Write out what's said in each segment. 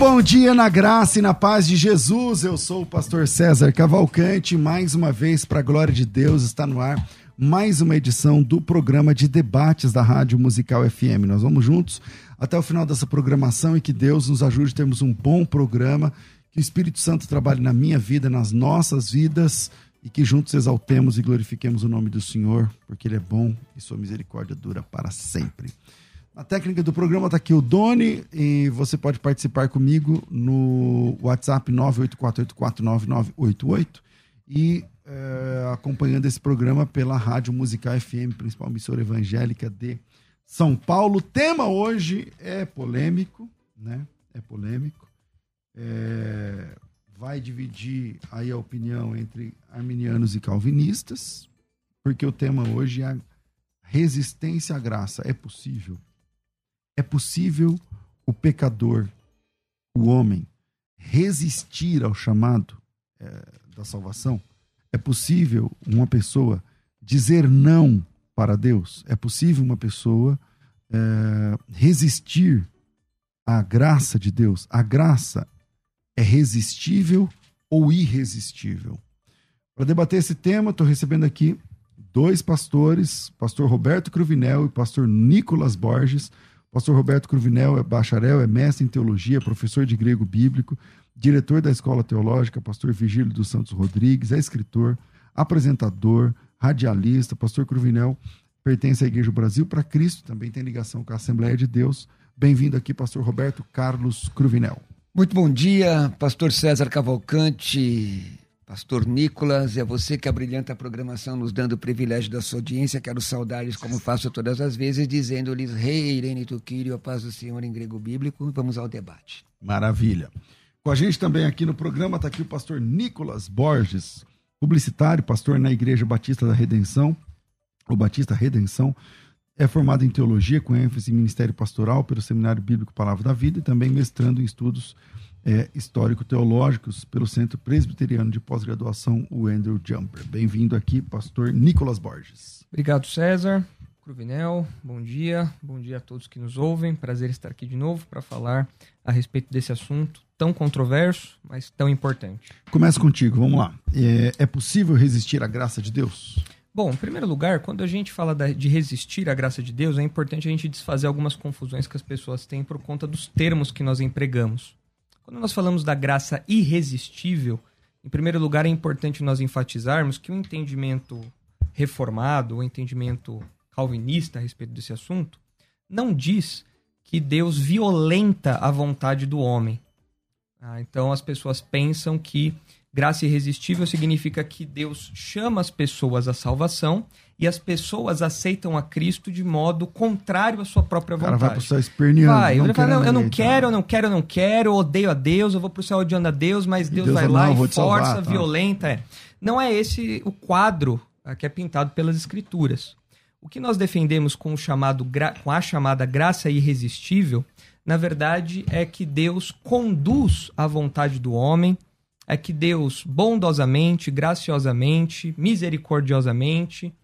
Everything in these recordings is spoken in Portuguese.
Bom dia na graça e na paz de Jesus. Eu sou o pastor César Cavalcante. Mais uma vez, para a glória de Deus, está no ar mais uma edição do programa de debates da Rádio Musical FM. Nós vamos juntos até o final dessa programação e que Deus nos ajude a termos um bom programa, que o Espírito Santo trabalhe na minha vida, nas nossas vidas e que juntos exaltemos e glorifiquemos o nome do Senhor, porque Ele é bom e Sua misericórdia dura para sempre. A técnica do programa está aqui o Doni e você pode participar comigo no WhatsApp 984849988 e é, acompanhando esse programa pela Rádio Musical FM, principal emissora evangélica de São Paulo. O tema hoje é polêmico, né? É polêmico. É, vai dividir aí a opinião entre arminianos e calvinistas, porque o tema hoje é resistência à graça. É possível? É possível o pecador, o homem, resistir ao chamado é, da salvação? É possível uma pessoa dizer não para Deus? É possível uma pessoa é, resistir à graça de Deus? A graça é resistível ou irresistível? Para debater esse tema, estou recebendo aqui dois pastores, pastor Roberto Cruvinel e pastor Nicolas Borges. Pastor Roberto Cruvinel é bacharel, é mestre em teologia, professor de grego bíblico, diretor da Escola Teológica, pastor Vigílio dos Santos Rodrigues, é escritor, apresentador, radialista. Pastor Cruvinel pertence à Igreja Brasil para Cristo, também tem ligação com a Assembleia de Deus. Bem-vindo aqui, pastor Roberto Carlos Cruvinel. Muito bom dia, pastor César Cavalcante, Pastor Nicolas, é você que abrilhanta a programação, nos dando o privilégio da sua audiência. Quero saudar-lhes, como faço todas as vezes, dizendo-lhes Rei Irene Tuquírio, a paz do Senhor em grego bíblico. Vamos ao debate. Maravilha. Com a gente também aqui no programa está aqui o pastor Nicolas Borges, publicitário, pastor na Igreja Batista da Redenção, o Batista Redenção. É formado em teologia, com ênfase em ministério pastoral pelo Seminário Bíblico Palavra da Vida e também mestrando em estudos é, histórico-teológicos pelo Centro Presbiteriano de Pós-Graduação, o Andrew Jumper. Bem-vindo aqui, pastor Nicolas Borges. Obrigado, César. Cruvinel, bom dia. Bom dia a todos que nos ouvem. Prazer estar aqui de novo para falar a respeito desse assunto tão controverso, mas tão importante. Começa contigo, vamos lá. É, é possível resistir à graça de Deus? Bom, em primeiro lugar, quando a gente fala de resistir à graça de Deus, é importante a gente desfazer algumas confusões que as pessoas têm por conta dos termos que nós empregamos. Quando nós falamos da graça irresistível, em primeiro lugar é importante nós enfatizarmos que o entendimento reformado, o entendimento calvinista a respeito desse assunto, não diz que Deus violenta a vontade do homem. Ah, então as pessoas pensam que Graça irresistível significa que Deus chama as pessoas à salvação e as pessoas aceitam a Cristo de modo contrário à sua própria O cara vontade. vai pro céu esperneando. Vai, ele fala, não, eu não quero, eu não quero, eu não quero, eu odeio a Deus, eu vou pro céu odiando a Deus, mas Deus, Deus vai lá "Não, vou e te salvar", força, tá. violenta. É. Não é esse o quadro ah, que é pintado pelas escrituras. O que nós defendemos com, o chamado, com a chamada graça irresistível, na verdade, é que Deus conduz a vontade do homem, é que Deus bondosamente, graciosamente, misericordiosamente,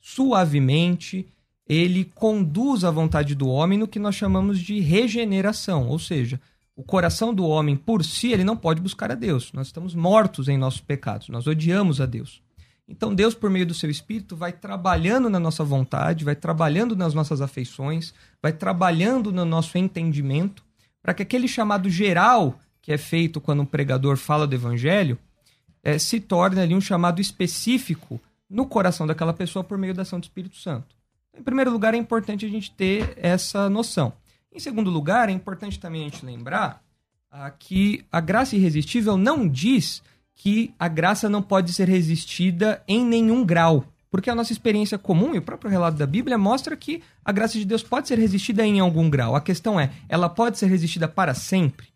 suavemente, ele conduz a vontade do homem no que nós chamamos de regeneração, ou seja, o coração do homem por si, ele não pode buscar a Deus. Nós estamos mortos em nossos pecados, nós odiamos a Deus. Então Deus, por meio do seu Espírito, vai trabalhando na nossa vontade, vai trabalhando nas nossas afeições, vai trabalhando no nosso entendimento, para que aquele chamado geral que é feito quando um pregador fala do Evangelho eh, se torne ali um chamado específico no coração daquela pessoa por meio da ação do Espírito Santo. Em primeiro lugar, é importante a gente ter essa noção. Em segundo lugar, é importante também a gente lembrar ah, que a graça irresistível não diz que a graça não pode ser resistida em nenhum grau. Porque a nossa experiência comum e o próprio relato da Bíblia mostra que a graça de Deus pode ser resistida em algum grau. A questão é, ela pode ser resistida para sempre?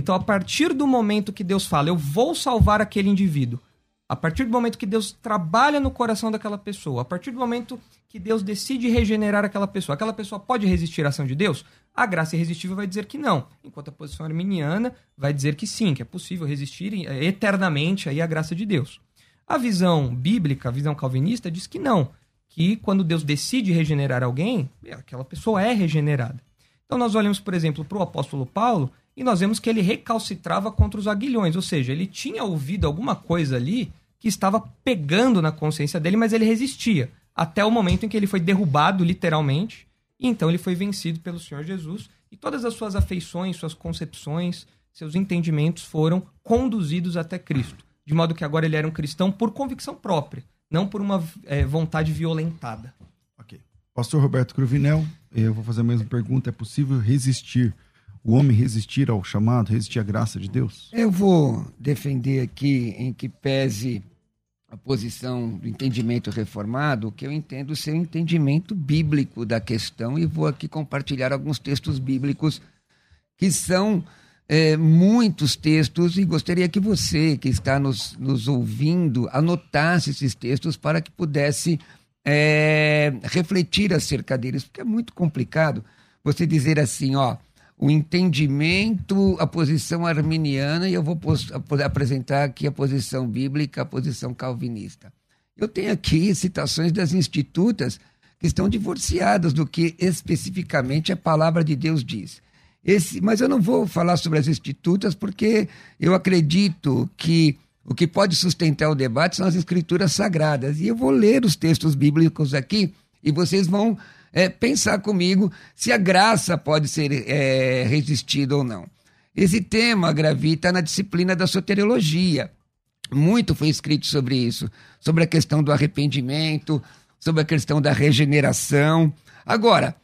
Então, a partir do momento que Deus fala, eu vou salvar aquele indivíduo, a partir do momento que Deus trabalha no coração daquela pessoa, a partir do momento que Deus decide regenerar aquela pessoa, aquela pessoa pode resistir à ação de Deus? A graça irresistível vai dizer que não, enquanto a posição arminiana vai dizer que sim, que é possível resistir eh, eternamente aí à graça de Deus. A visão bíblica, a visão calvinista, diz que não, que quando Deus decide regenerar alguém, aquela pessoa é regenerada. Então nós olhamos, por exemplo, para o apóstolo Paulo e nós vemos que ele recalcitrava contra os aguilhões, ou seja, ele tinha ouvido alguma coisa ali que estava pegando na consciência dele, mas ele resistia, até o momento em que ele foi derrubado, literalmente, e então ele foi vencido pelo Senhor Jesus, e todas as suas afeições, suas concepções, seus entendimentos foram conduzidos até Cristo, de modo que agora ele era um cristão por convicção própria, não por uma eh, vontade violentada. Ok. Pastor Roberto Cruvinel, eu vou fazer a mesma pergunta. É possível resistir, o homem resistir ao chamado, resistir à graça de Deus? Eu vou defender aqui, em que pese a posição do entendimento reformado, que eu entendo ser o entendimento bíblico da questão, e vou aqui compartilhar alguns textos bíblicos que são é, muitos textos, e gostaria que você, que está nos, nos ouvindo, anotasse esses textos para que pudesse é, refletir acerca deles, porque é muito complicado você dizer assim, ó, o entendimento, a posição arminiana, e eu vou apresentar aqui a posição bíblica, a posição calvinista. Eu tenho aqui citações das institutas que estão divorciadas do que especificamente a palavra de Deus diz. Esse, mas eu não vou falar sobre as institutas porque eu acredito que o que pode sustentar o debate são as escrituras sagradas. E eu vou ler os textos bíblicos aqui e vocês vão é, pensar comigo se a graça pode ser é, resistida ou não. Esse tema gravita na disciplina da soteriologia. Muito foi escrito sobre isso, sobre a questão do arrependimento, sobre a questão da regeneração. Agora,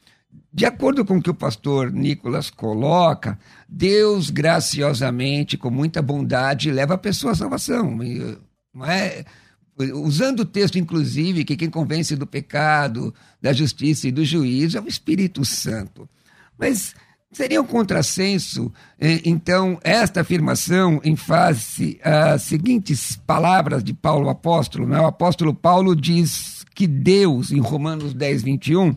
de acordo com o que o pastor Nicolas coloca, Deus graciosamente, com muita bondade, leva a pessoa à salvação. Não é? Usando o texto, inclusive, que quem convence do pecado, da justiça e do juízo é o Espírito Santo. Mas seria um contrassenso, eh, então, esta afirmação em face às seguintes palavras de Paulo apóstolo. Né? O apóstolo Paulo diz que Deus, em Romanos 10, 21,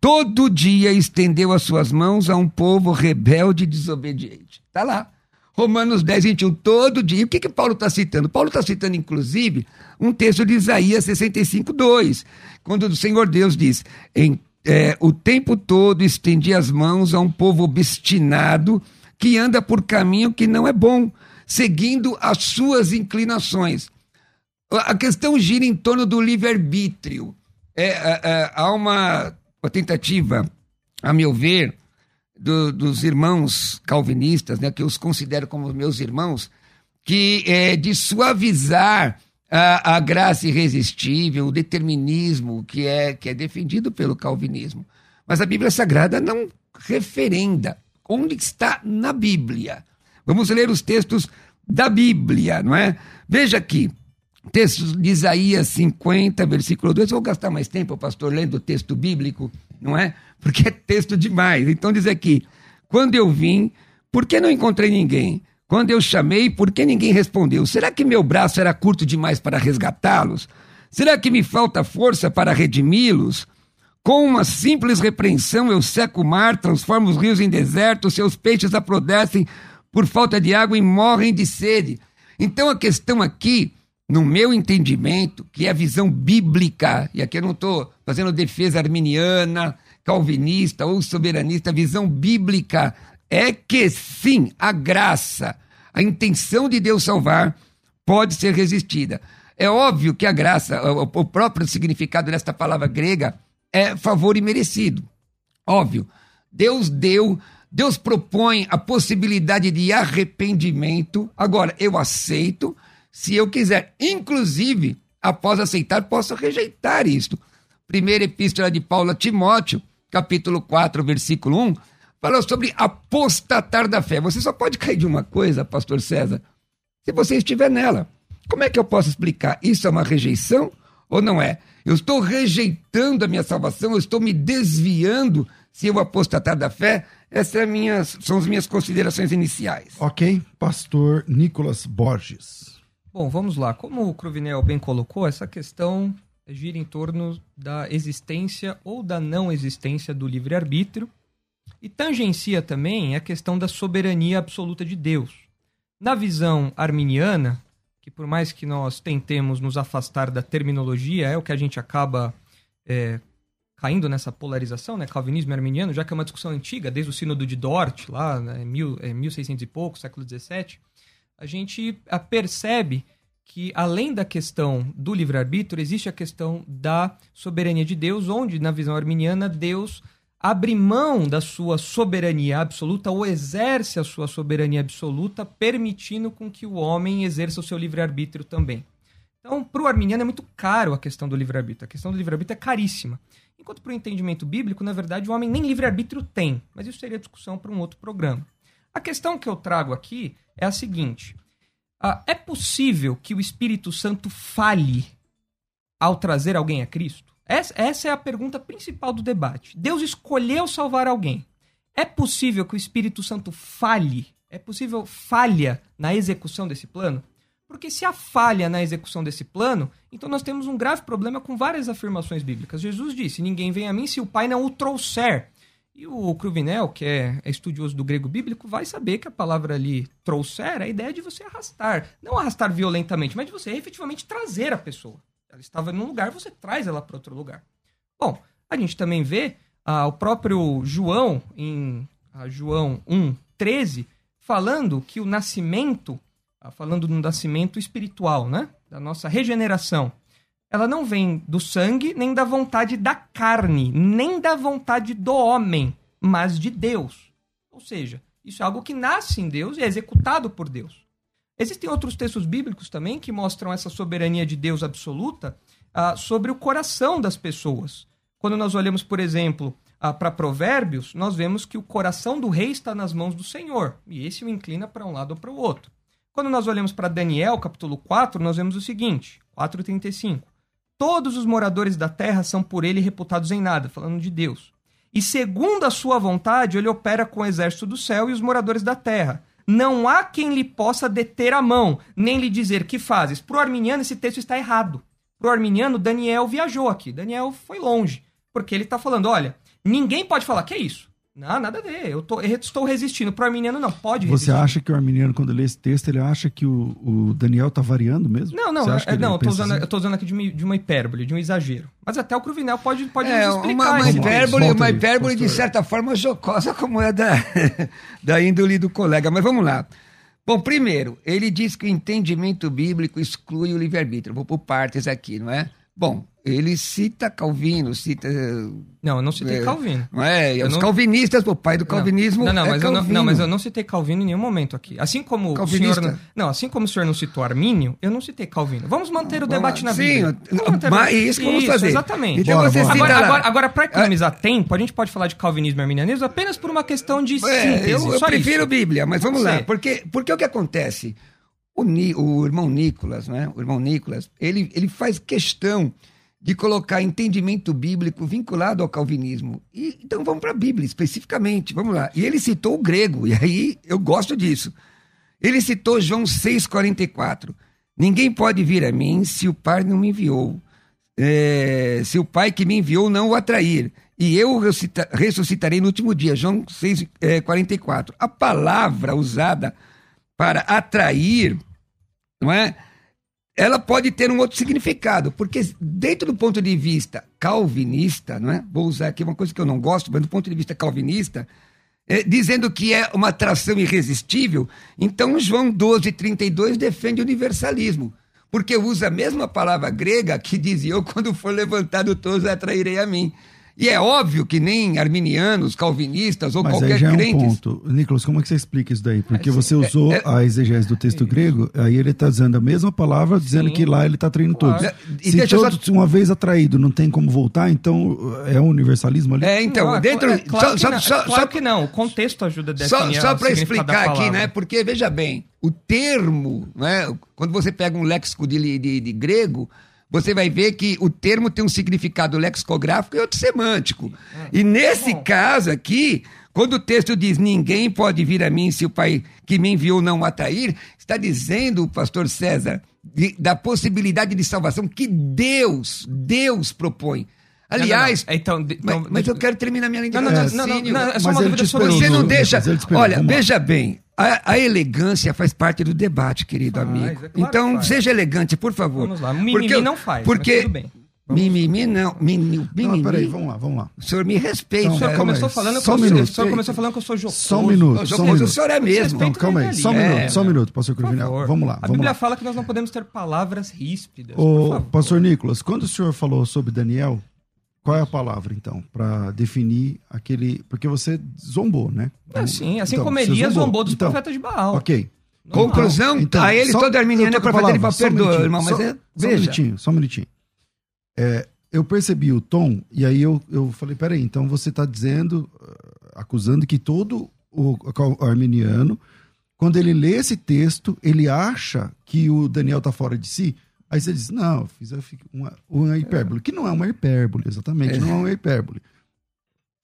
todo dia estendeu as suas mãos a um povo rebelde e desobediente. Está lá. Romanos 10, 21, todo dia. O que, que Paulo está citando? Paulo está citando, inclusive, um texto de Isaías 65, 2, quando o Senhor Deus diz: em, é, O tempo todo estendi as mãos a um povo obstinado que anda por caminho que não é bom, seguindo as suas inclinações. A questão gira em torno do livre-arbítrio. É, é, é, há uma tentativa, a meu ver, do, dos irmãos calvinistas, né, que eu os considero como meus irmãos, que é de suavizar a, a, graça irresistível, o determinismo que é, que é defendido pelo calvinismo. Mas a Bíblia Sagrada não referenda onde está na Bíblia. Vamos ler os textos da Bíblia, não é? Veja aqui, texto de Isaías 50, versículo 2. Eu vou gastar mais tempo, pastor, lendo o texto bíblico, não é? Porque é texto demais. Então diz aqui: quando eu vim, por que não encontrei ninguém? Quando eu chamei, por que ninguém respondeu? Será que meu braço era curto demais para resgatá-los? Será que me falta força para redimi-los? Com uma simples repreensão eu seco o mar, transformo os rios em deserto, seus peixes aprodecem por falta de água e morrem de sede. Então a questão aqui, no meu entendimento, que é a visão bíblica, e aqui eu não estou fazendo defesa arminiana, calvinista ou soberanista, a visão bíblica é que sim, a graça, a intenção de Deus salvar pode ser resistida. É óbvio que a graça, o próprio significado desta palavra grega é favor imerecido. Óbvio. Deus deu, Deus propõe a possibilidade de arrependimento. Agora, eu aceito se eu quiser. Inclusive, após aceitar, posso rejeitar isto. Primeira epístola de Paulo a Timóteo, capítulo 4, versículo 1, fala sobre apostatar da fé. Você só pode cair de uma coisa, pastor César, se você estiver nela. Como é que eu posso explicar? Isso é uma rejeição ou não é? Eu estou rejeitando a minha salvação, eu estou me desviando se eu apostatar da fé? Essas é são as minhas considerações iniciais. Ok, pastor Nicolas Borges. Bom, vamos lá. Como o Cruvinel bem colocou, essa questão gira em torno da existência ou da não existência do livre-arbítrio e tangencia também a questão da soberania absoluta de Deus. Na visão arminiana, que por mais que nós tentemos nos afastar da terminologia, é o que a gente acaba é, caindo nessa polarização, né? Calvinismo e arminiano, já que é uma discussão antiga, desde o Sínodo de Dort, lá, né, mil, é, 1600 e pouco, século XVII, a gente percebe que, além da questão do livre-arbítrio, existe a questão da soberania de Deus, onde, na visão arminiana, Deus abre mão da sua soberania absoluta ou exerce a sua soberania absoluta, permitindo com que o homem exerça o seu livre-arbítrio também. Então, para o arminiano é muito caro a questão do livre-arbítrio. A questão do livre-arbítrio é caríssima. Enquanto para o entendimento bíblico, na verdade, o homem nem livre-arbítrio tem. Mas isso seria discussão para um outro programa. A questão que eu trago aqui é a seguinte: é possível que o Espírito Santo fale ao trazer alguém a Cristo? Essa é a pergunta principal do debate. Deus escolheu salvar alguém. É possível que o Espírito Santo falhe? É possível falha na execução desse plano? Porque se há falha na execução desse plano, então nós temos um grave problema com várias afirmações bíblicas. Jesus disse: Ninguém vem a mim se o Pai não o trouxer. E o Cruvinel, que é, é estudioso do grego bíblico, vai saber que a palavra ali trouxer é a ideia de você arrastar. Não arrastar violentamente, mas de você efetivamente trazer a pessoa. Ela estava num lugar, você traz ela para outro lugar. Bom, a gente também vê ah, o próprio João, em ah, João 1, 13, falando que o nascimento, ah, falando do nascimento espiritual, né? Da nossa regeneração, ela não vem do sangue, nem da vontade da carne, nem da vontade do homem, mas de Deus. Ou seja, isso é algo que nasce em Deus e é executado por Deus. Existem outros textos bíblicos também que mostram essa soberania de Deus absoluta uh, sobre o coração das pessoas. Quando nós olhamos, por exemplo, uh, para Provérbios, nós vemos que o coração do rei está nas mãos do Senhor, e esse o inclina para um lado ou para o outro. Quando nós olhamos para Daniel, capítulo 4, nós vemos o seguinte, 4,35. Todos os moradores da terra são por ele reputados em nada, falando de Deus. E segundo a sua vontade, ele opera com o exército do céu e os moradores da terra não há quem lhe possa deter a mão, nem lhe dizer que fazes. Para o arminiano, esse texto está errado. Para o arminiano, Daniel viajou aqui. Daniel foi longe. Porque ele está falando: olha, ninguém pode falar, que é isso? Não, nada a ver. Eu, tô, eu estou resistindo. Para o arminiano, não pode resistir. Você acha que o arminiano, quando lê esse texto, ele acha que o, o Daniel está variando mesmo? Não, não. É, não, eu estou usando, assim? usando aqui de uma, de uma, hipérbole, de um exagero. Mas até o Cruvinel pode, pode é, nos explicar. Uma, uma hipérbole, uma hipérbole de certa forma jocosa, como é da, da índole do colega. Mas vamos lá. Bom, primeiro, ele diz que o entendimento bíblico exclui o livre-arbítrio. Vou por partes aqui, não é? Bom, ele cita Calvino, cita. Não, eu não citei é, Calvino. Não é? os não... calvinistas, o pai do calvinismo. Não, não, é mas eu não, não, mas eu não citei Calvino em nenhum momento aqui. Assim como Calvinista? o senhor. Não, assim como o senhor não citou Armínio, eu não citei Calvino. Vamos manter o debate na vida. Sim, mas isso que vamos fazer. Exatamente. Então bora, você bora. Agora, agora, agora para economizar tempo, a gente pode falar de calvinismo e arminianismo apenas por uma questão de é, síntese. Eu, eu prefiro isso. Bíblia, mas vamos lá. Porque, porque o que acontece? O, Ni, o irmão Nicolas, né? O irmão Nicolas, ele, ele faz questão de colocar entendimento bíblico vinculado ao calvinismo. E, então vamos para a Bíblia especificamente, vamos lá. E ele citou o grego, e aí eu gosto disso. Ele citou João 6,44. Ninguém pode vir a mim se o Pai não me enviou. É, se o Pai que me enviou não o atrair. E eu ressuscitarei no último dia. João 6,44. É, a palavra usada para atrair, não é? Ela pode ter um outro significado, porque dentro do ponto de vista calvinista, não é? Vou usar aqui uma coisa que eu não gosto, mas do ponto de vista calvinista, é, dizendo que é uma atração irresistível, então João 12, 32 defende o universalismo, porque usa a mesma palavra grega que dizia: Eu, quando for levantado, todos atrairei a mim. E é óbvio que nem arminianos, calvinistas ou Mas qualquer aí já é um crente. ponto. Nicolas, como é que você explica isso daí? Porque É, você sim. usou É, é- a exegese do texto grego, aí ele está usando a mesma palavra, dizendo Sim. que lá ele está traindo Claro. todos. E Se deixa eu só- todos, uma vez atraído, não tem como voltar, então é um universalismo ali? É, então, Não, é dentro. é claro só, que só, não, só, é claro só- que não. O contexto ajuda a Só, definir só o para explicar aqui, né? Porque, veja bem, o termo, né? quando você pega um léxico de, de, de grego, você vai ver que o termo tem um significado lexicográfico e outro semântico. E nesse caso aqui, quando o texto diz ninguém pode vir a mim se o Pai que me enviou não o atrair, está dizendo o pastor César de- da possibilidade de salvação que Deus, Deus propõe. Não, não, Aliás, não. Então, de- mas, então, mas deixa- eu quero terminar minha linha de Não, não, não, raciocínio. não, não, não, é só Mas uma dúvida sobre Você não Mas deixa. Olha, veja bem. A, a elegância faz parte do debate, querido Faz, amigo. é claro então, que faz. seja elegante, por favor. Vamos lá. Mimimi não faz, mas Porque tudo bem. Vamos. mimimi não. Mimimi, Não, mimimi. peraí, vamos lá, vamos lá. O senhor me respeita. Não, O senhor começou aí. falando que Só eu um sou- minuto. o senhor começou falando que eu sou jocoso. Só um minuto, Não, só um minuto. o senhor é mesmo. Não, calma aí, só um É, minuto, só um minuto, pastor Cruvinel. Vamos lá, A Bíblia lá. fala que nós não podemos ter palavras ríspidas. por Ô, favor. pastor Nicolas, quando o senhor falou sobre Daniel, qual é a palavra, então, para definir aquele... Porque você zombou, né? É, sim, assim Então, como Elias zombou dos Então, profetas de Baal. Ok. Normal. Conclusão, Então, a ele só- todo arminiano eu é profeta de Baal. só um irmão, mas só- é, Só um minutinho, só um minutinho. É, eu percebi o tom, e aí eu, eu falei, peraí, então você está dizendo, ah, acusando que todo o, o arminiano, quando ele lê esse texto, ele acha que o Daniel está fora de si, aí você diz, não, eu fiz uma, uma hipérbole, que não é uma hipérbole, exatamente, É. não é uma hipérbole.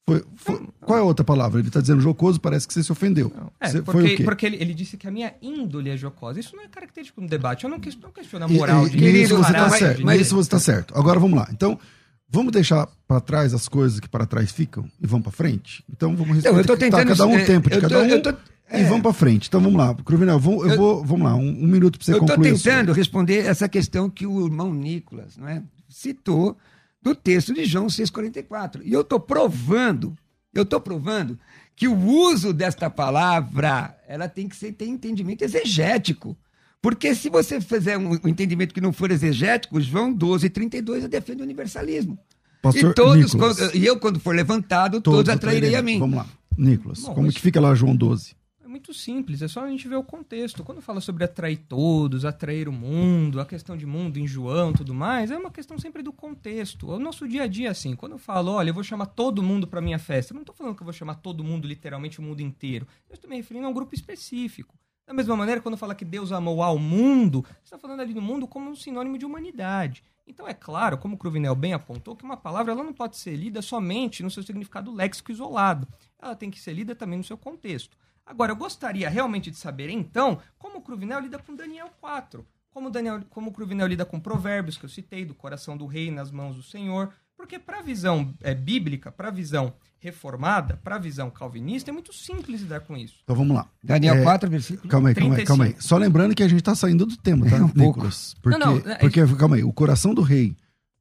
Foi, foi- qual é a outra palavra? Ele está dizendo jocoso, parece que você se ofendeu. É, Você- porque, porque ele, ele disse que a minha índole é jocosa. Isso não é característico no debate. Eu não, ques- não questiono a moral e- de e querido, Isso você está mas- certo. mas- Isso você está certo. Agora vamos lá. Então, vamos deixar para trás as coisas que para trás ficam e vamos para frente? Então vamos Então, eu respeitar tentando- cada um é, tempo de tô- cada um eu tô- e é. vamos para frente. Então vamos lá. Cruvinel, vou, eu, Eu- vou, vamos lá, um, um minuto para você Eu estou concluir. a sua. tentando responder essa questão que o irmão Nicolas não é, citou do texto de João 6,44. E eu estou provando, eu estou provando que o uso desta palavra ela tem que ser, ter entendimento exegético. Porque se você fizer um, um entendimento que não for exegético, João 12, 32 defende o universalismo. Pastor e, todos, Nicolas, quando- e eu, quando for levantado, todos, atrairei a mim. Vamos lá. Nicolas, Bom, como mas- que fica lá João 12? É muito simples, é só a gente ver o contexto. Quando fala sobre atrair todos, atrair o mundo, a questão de mundo em João tudo mais, é uma questão sempre do contexto. O nosso dia a dia, assim, quando eu falo, olha, eu vou chamar todo mundo para minha festa, eu não estou falando que eu vou chamar todo mundo, literalmente o mundo inteiro. Eu estou me referindo a um grupo específico. Da mesma maneira, quando fala que Deus amou ao mundo, está falando ali do mundo como um sinônimo de humanidade. Então é claro, como o Cruvinel bem apontou, que uma palavra ela não pode ser lida somente no seu significado léxico isolado. Ela tem que ser lida também no seu contexto. Agora, eu gostaria realmente de saber, então, como o Cruvinel lida com Daniel 4. Como, Daniel, como o Cruvinel lida com provérbios que eu citei, do coração do rei nas mãos do Senhor. Porque para a visão é, bíblica, para a visão reformada, para a visão calvinista, é muito simples lidar com isso. Então vamos lá. Daniel É, 4, versículo. Calma aí, calma aí, calma aí. 35. Só lembrando que a gente tá saindo do tema, tá, É um pouco. Nicolas? Porque, Não, não, é- porque, calma aí, o coração do rei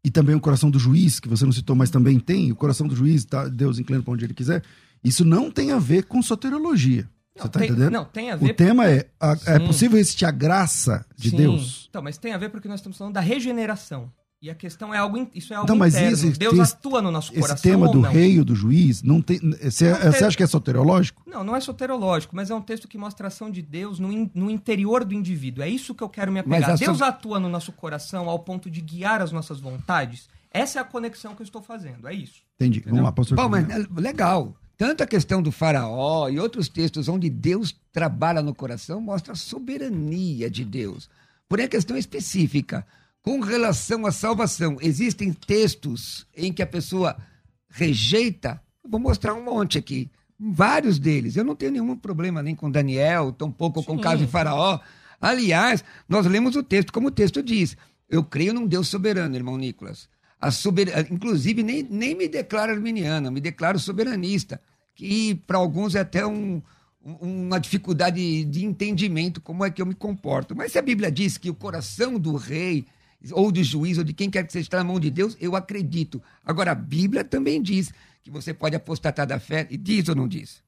e também o coração do juiz, que você não citou, mas também tem, o coração do juiz, tá, Deus inclina para onde ele quiser, isso não tem a ver com soteriologia. Você Não, tá tem- entendendo? Não, tem a ver O tema é, a- é possível existir a graça de Sim. Deus? Então, mas tem a ver porque nós estamos falando da regeneração. E a questão é algo, in- isso é algo Então, mas interno. esse- Deus esse- atua no nosso Esse coração tema ou do não? rei ou do juiz, não tem. Você, Não você acha que é soteriológico? Não, não é soterológico, mas é um texto que mostra a ação de Deus no, in- no interior do indivíduo. É isso que eu quero me apegar. Deus so- atua no nosso coração ao ponto de guiar as nossas vontades. Essa é a conexão que eu estou fazendo, é isso. Entendi. Vamos lá, pastor. Bom, mas é legal. Tanto a questão do faraó e outros textos onde Deus trabalha no coração mostra a soberania de Deus. Porém, a questão é específica. Com relação à salvação, existem textos em que a pessoa rejeita. vou mostrar um monte aqui. Vários deles. Eu não tenho nenhum problema nem com Daniel, tampouco com o caso de Faraó. Aliás, nós lemos o texto como o texto diz. Eu creio num Deus soberano, irmão Nicolas. Sober... Inclusive, nem, nem me declaro arminiano, me declaro soberanista, que para alguns é até um, uma dificuldade de entendimento como é que eu me comporto. Mas se a Bíblia diz que o coração do rei ou do juiz ou de quem quer que seja está na mão de Deus, eu acredito. Agora, a Bíblia também diz que você pode apostatar da fé, e diz ou não diz?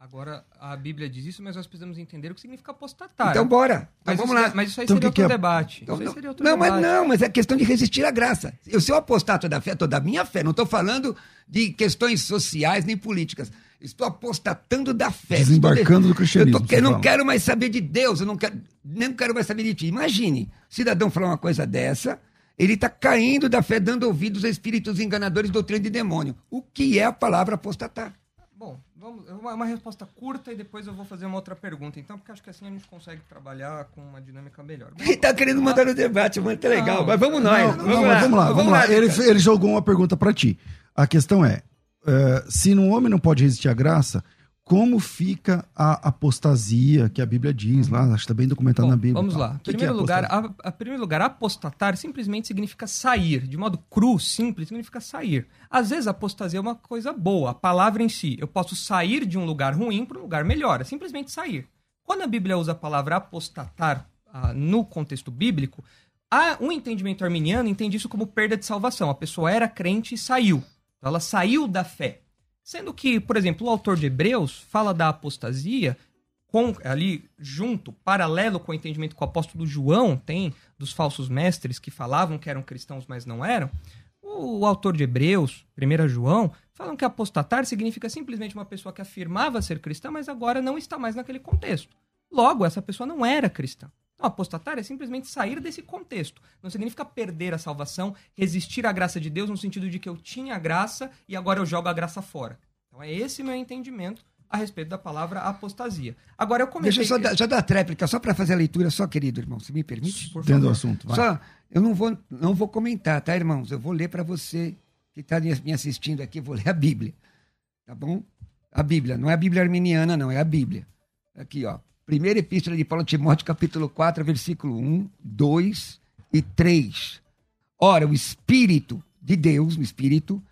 Agora, a Bíblia diz isso, mas nós precisamos entender o que significa apostatar. Então, bora. Então, mas vamos isso, lá. Mas isso aí Então, seria o que outro que é? debate. Então, isso aí não, seria outro não, mas debate. não, mas é questão de resistir à graça. Eu, se eu apostato da fé, estou da minha fé. Não estou falando de questões sociais nem políticas. Estou apostatando da fé. Desembarcando Estou do cristianismo, Eu, tô- eu não fala. quero mais saber de Deus, eu não quero, nem quero mais saber de ti. Imagine, o cidadão falar uma coisa dessa, ele está caindo da fé, dando ouvidos a espíritos enganadores, doutrina de demônio. O que é a palavra apostatar? Bom, vamos, uma, uma resposta curta e depois eu vou fazer uma outra pergunta, então, porque acho que assim a gente consegue trabalhar com uma dinâmica melhor. Ele está querendo mandar no debate, muito legal. Não, mas vamos nós. Não, não, mas vamos lá, vamos lá. Ele, Lucas. ele jogou uma pergunta pra ti. A questão é: eh, se um homem não pode resistir à graça, como fica a apostasia que a Bíblia diz lá? Acho que está bem documentado Bom, na Bíblia. Vamos lá. Que primeiro que é lugar, a, a primeiro lugar, apostatar simplesmente significa sair. De modo cru, simples, significa sair. Às vezes, apostasia é uma coisa boa, a palavra em si. Eu posso sair de um lugar ruim para um lugar melhor. É simplesmente sair. Quando a Bíblia usa a palavra apostatar ah, no contexto bíblico, há um entendimento arminiano entende isso como perda de salvação. A pessoa era crente e saiu. Ela saiu da fé. Sendo que, por exemplo, o autor de Hebreus fala da apostasia com, ali junto, paralelo com o entendimento que o apóstolo João tem dos falsos mestres que falavam que eram cristãos, mas não eram. O, autor de Hebreus, 1 João, falam que apostatar significa simplesmente uma pessoa que afirmava ser cristã, mas agora não está mais naquele contexto. Logo, essa pessoa não era cristã. Então, apostatar é simplesmente sair desse contexto. Não significa perder a salvação, resistir à graça de Deus no sentido de que eu tinha a graça e agora eu jogo a graça fora. Então é esse meu entendimento a respeito da palavra apostasia. Agora eu comentei... Deixa eu só dar, já dar a tréplica, só para fazer a leitura, só, querido irmão, se me permite? Por Dentro do favor. assunto. vai. Só, eu não vou, não vou comentar, tá, irmãos? Eu vou ler para você que está me assistindo aqui, vou ler a Bíblia. Tá bom? A Bíblia, não é a Bíblia arminiana, não, é a Bíblia. Aqui, ó. Primeira Epístola de Paulo a Timóteo, capítulo 4, versículo 1, 2 e 3. Ora, o Espírito de Deus, o Espírito,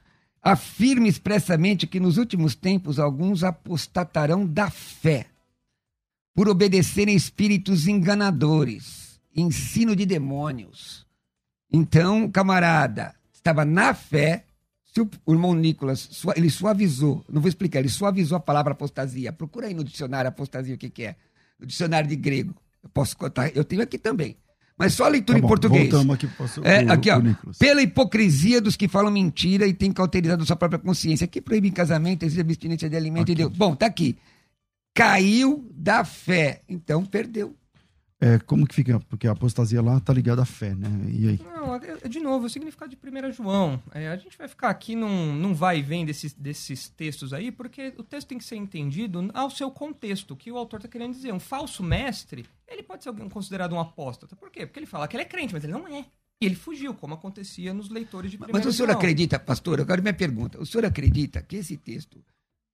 afirma expressamente que nos últimos tempos alguns apostatarão da fé, por obedecerem espíritos enganadores, ensino de demônios. Então, camarada, estava na fé. Se o, irmão Nicolas, ele suavizou, não vou explicar, ele suavizou a palavra apostasia. Procura aí no dicionário apostasia o que, que é. No dicionário de grego. Eu posso contar, eu tenho aqui também. Mas só a leitura Tá bom, em português. Voltamos aqui pro, É, aqui, ó. Pela hipocrisia dos que falam mentira e têm cauterizado sua própria consciência. Que proíbe casamento, exige abstinência de alimento Aqui. e Deus. Bom, tá aqui. Caiu da fé. Então perdeu. É, como que fica? Porque a apostasia lá tá ligada à fé, né? E aí? Não, é- é de novo, o significado de 1 João. É, a gente vai ficar aqui num, num vai e vem desses, desses textos aí, porque o texto tem que ser entendido ao seu contexto, o que o autor está querendo dizer. Um falso mestre, ele pode ser alguém considerado um apóstata. Por quê? Porque ele fala que ele é crente, mas ele não é. E ele fugiu, como acontecia nos leitores de 1 Mas o senhor João. acredita, pastor? Agora minha pergunta. O senhor acredita que esse texto.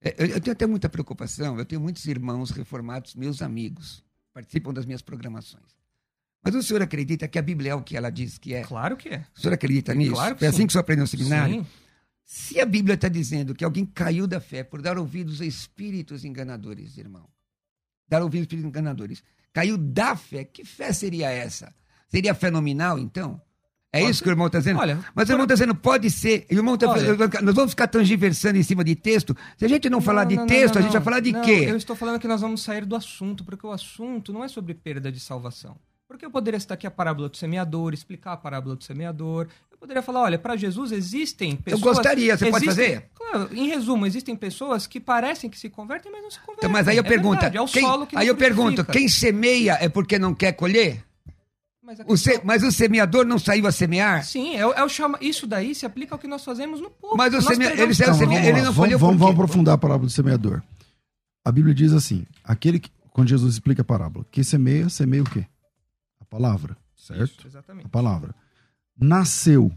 é, Eu eu tenho até muita preocupação. Eu tenho muitos irmãos reformados, meus amigos, participam das minhas programações. Mas o senhor acredita que a Bíblia é o que ela diz que é? Claro que é. O senhor acredita nisso? Claro que Foi assim sim. que o senhor aprendeu no seminário? Sim. Se a Bíblia está dizendo que alguém caiu da fé por dar ouvidos a espíritos enganadores, irmão, dar ouvidos a espíritos enganadores, caiu da fé, que fé seria essa? Seria fenomenal, então? É Pode isso que o irmão está dizendo? Olha, Mas o irmão está dizendo, pode ser. E o irmão tá Olha- falando, nós vamos ficar tangiversando em cima de texto. Se a gente não, falar de não, não, texto, não, a gente vai não. falar de Não, quê? Eu estou falando que nós vamos sair do assunto, porque o assunto não é sobre perda de salvação. Porque eu poderia citar aqui a parábola do semeador, explicar a parábola do semeador. Eu poderia falar, olha, para Jesus existem pessoas... gostaria, você pode existem- fazer? Claro, em resumo, existem pessoas que parecem que se convertem, mas não se convertem. Então, mas aí eu É pergunto, verdade, é quem- aí eu pergunto, quem semeia é porque não quer colher? Mas O se- mas o semeador não saiu a semear? Sim, é, o- é o chama... isso daí se aplica ao que nós fazemos no povo. Mas o seme- pregamos ele- ele- Deus. ele não vamos, folheou vamos, vamos aprofundar a parábola do semeador. A Bíblia diz assim: aquele que, quando Jesus explica a parábola, que semeia, semeia o quê? A palavra, certo? Isso, exatamente. A palavra. Nasceu.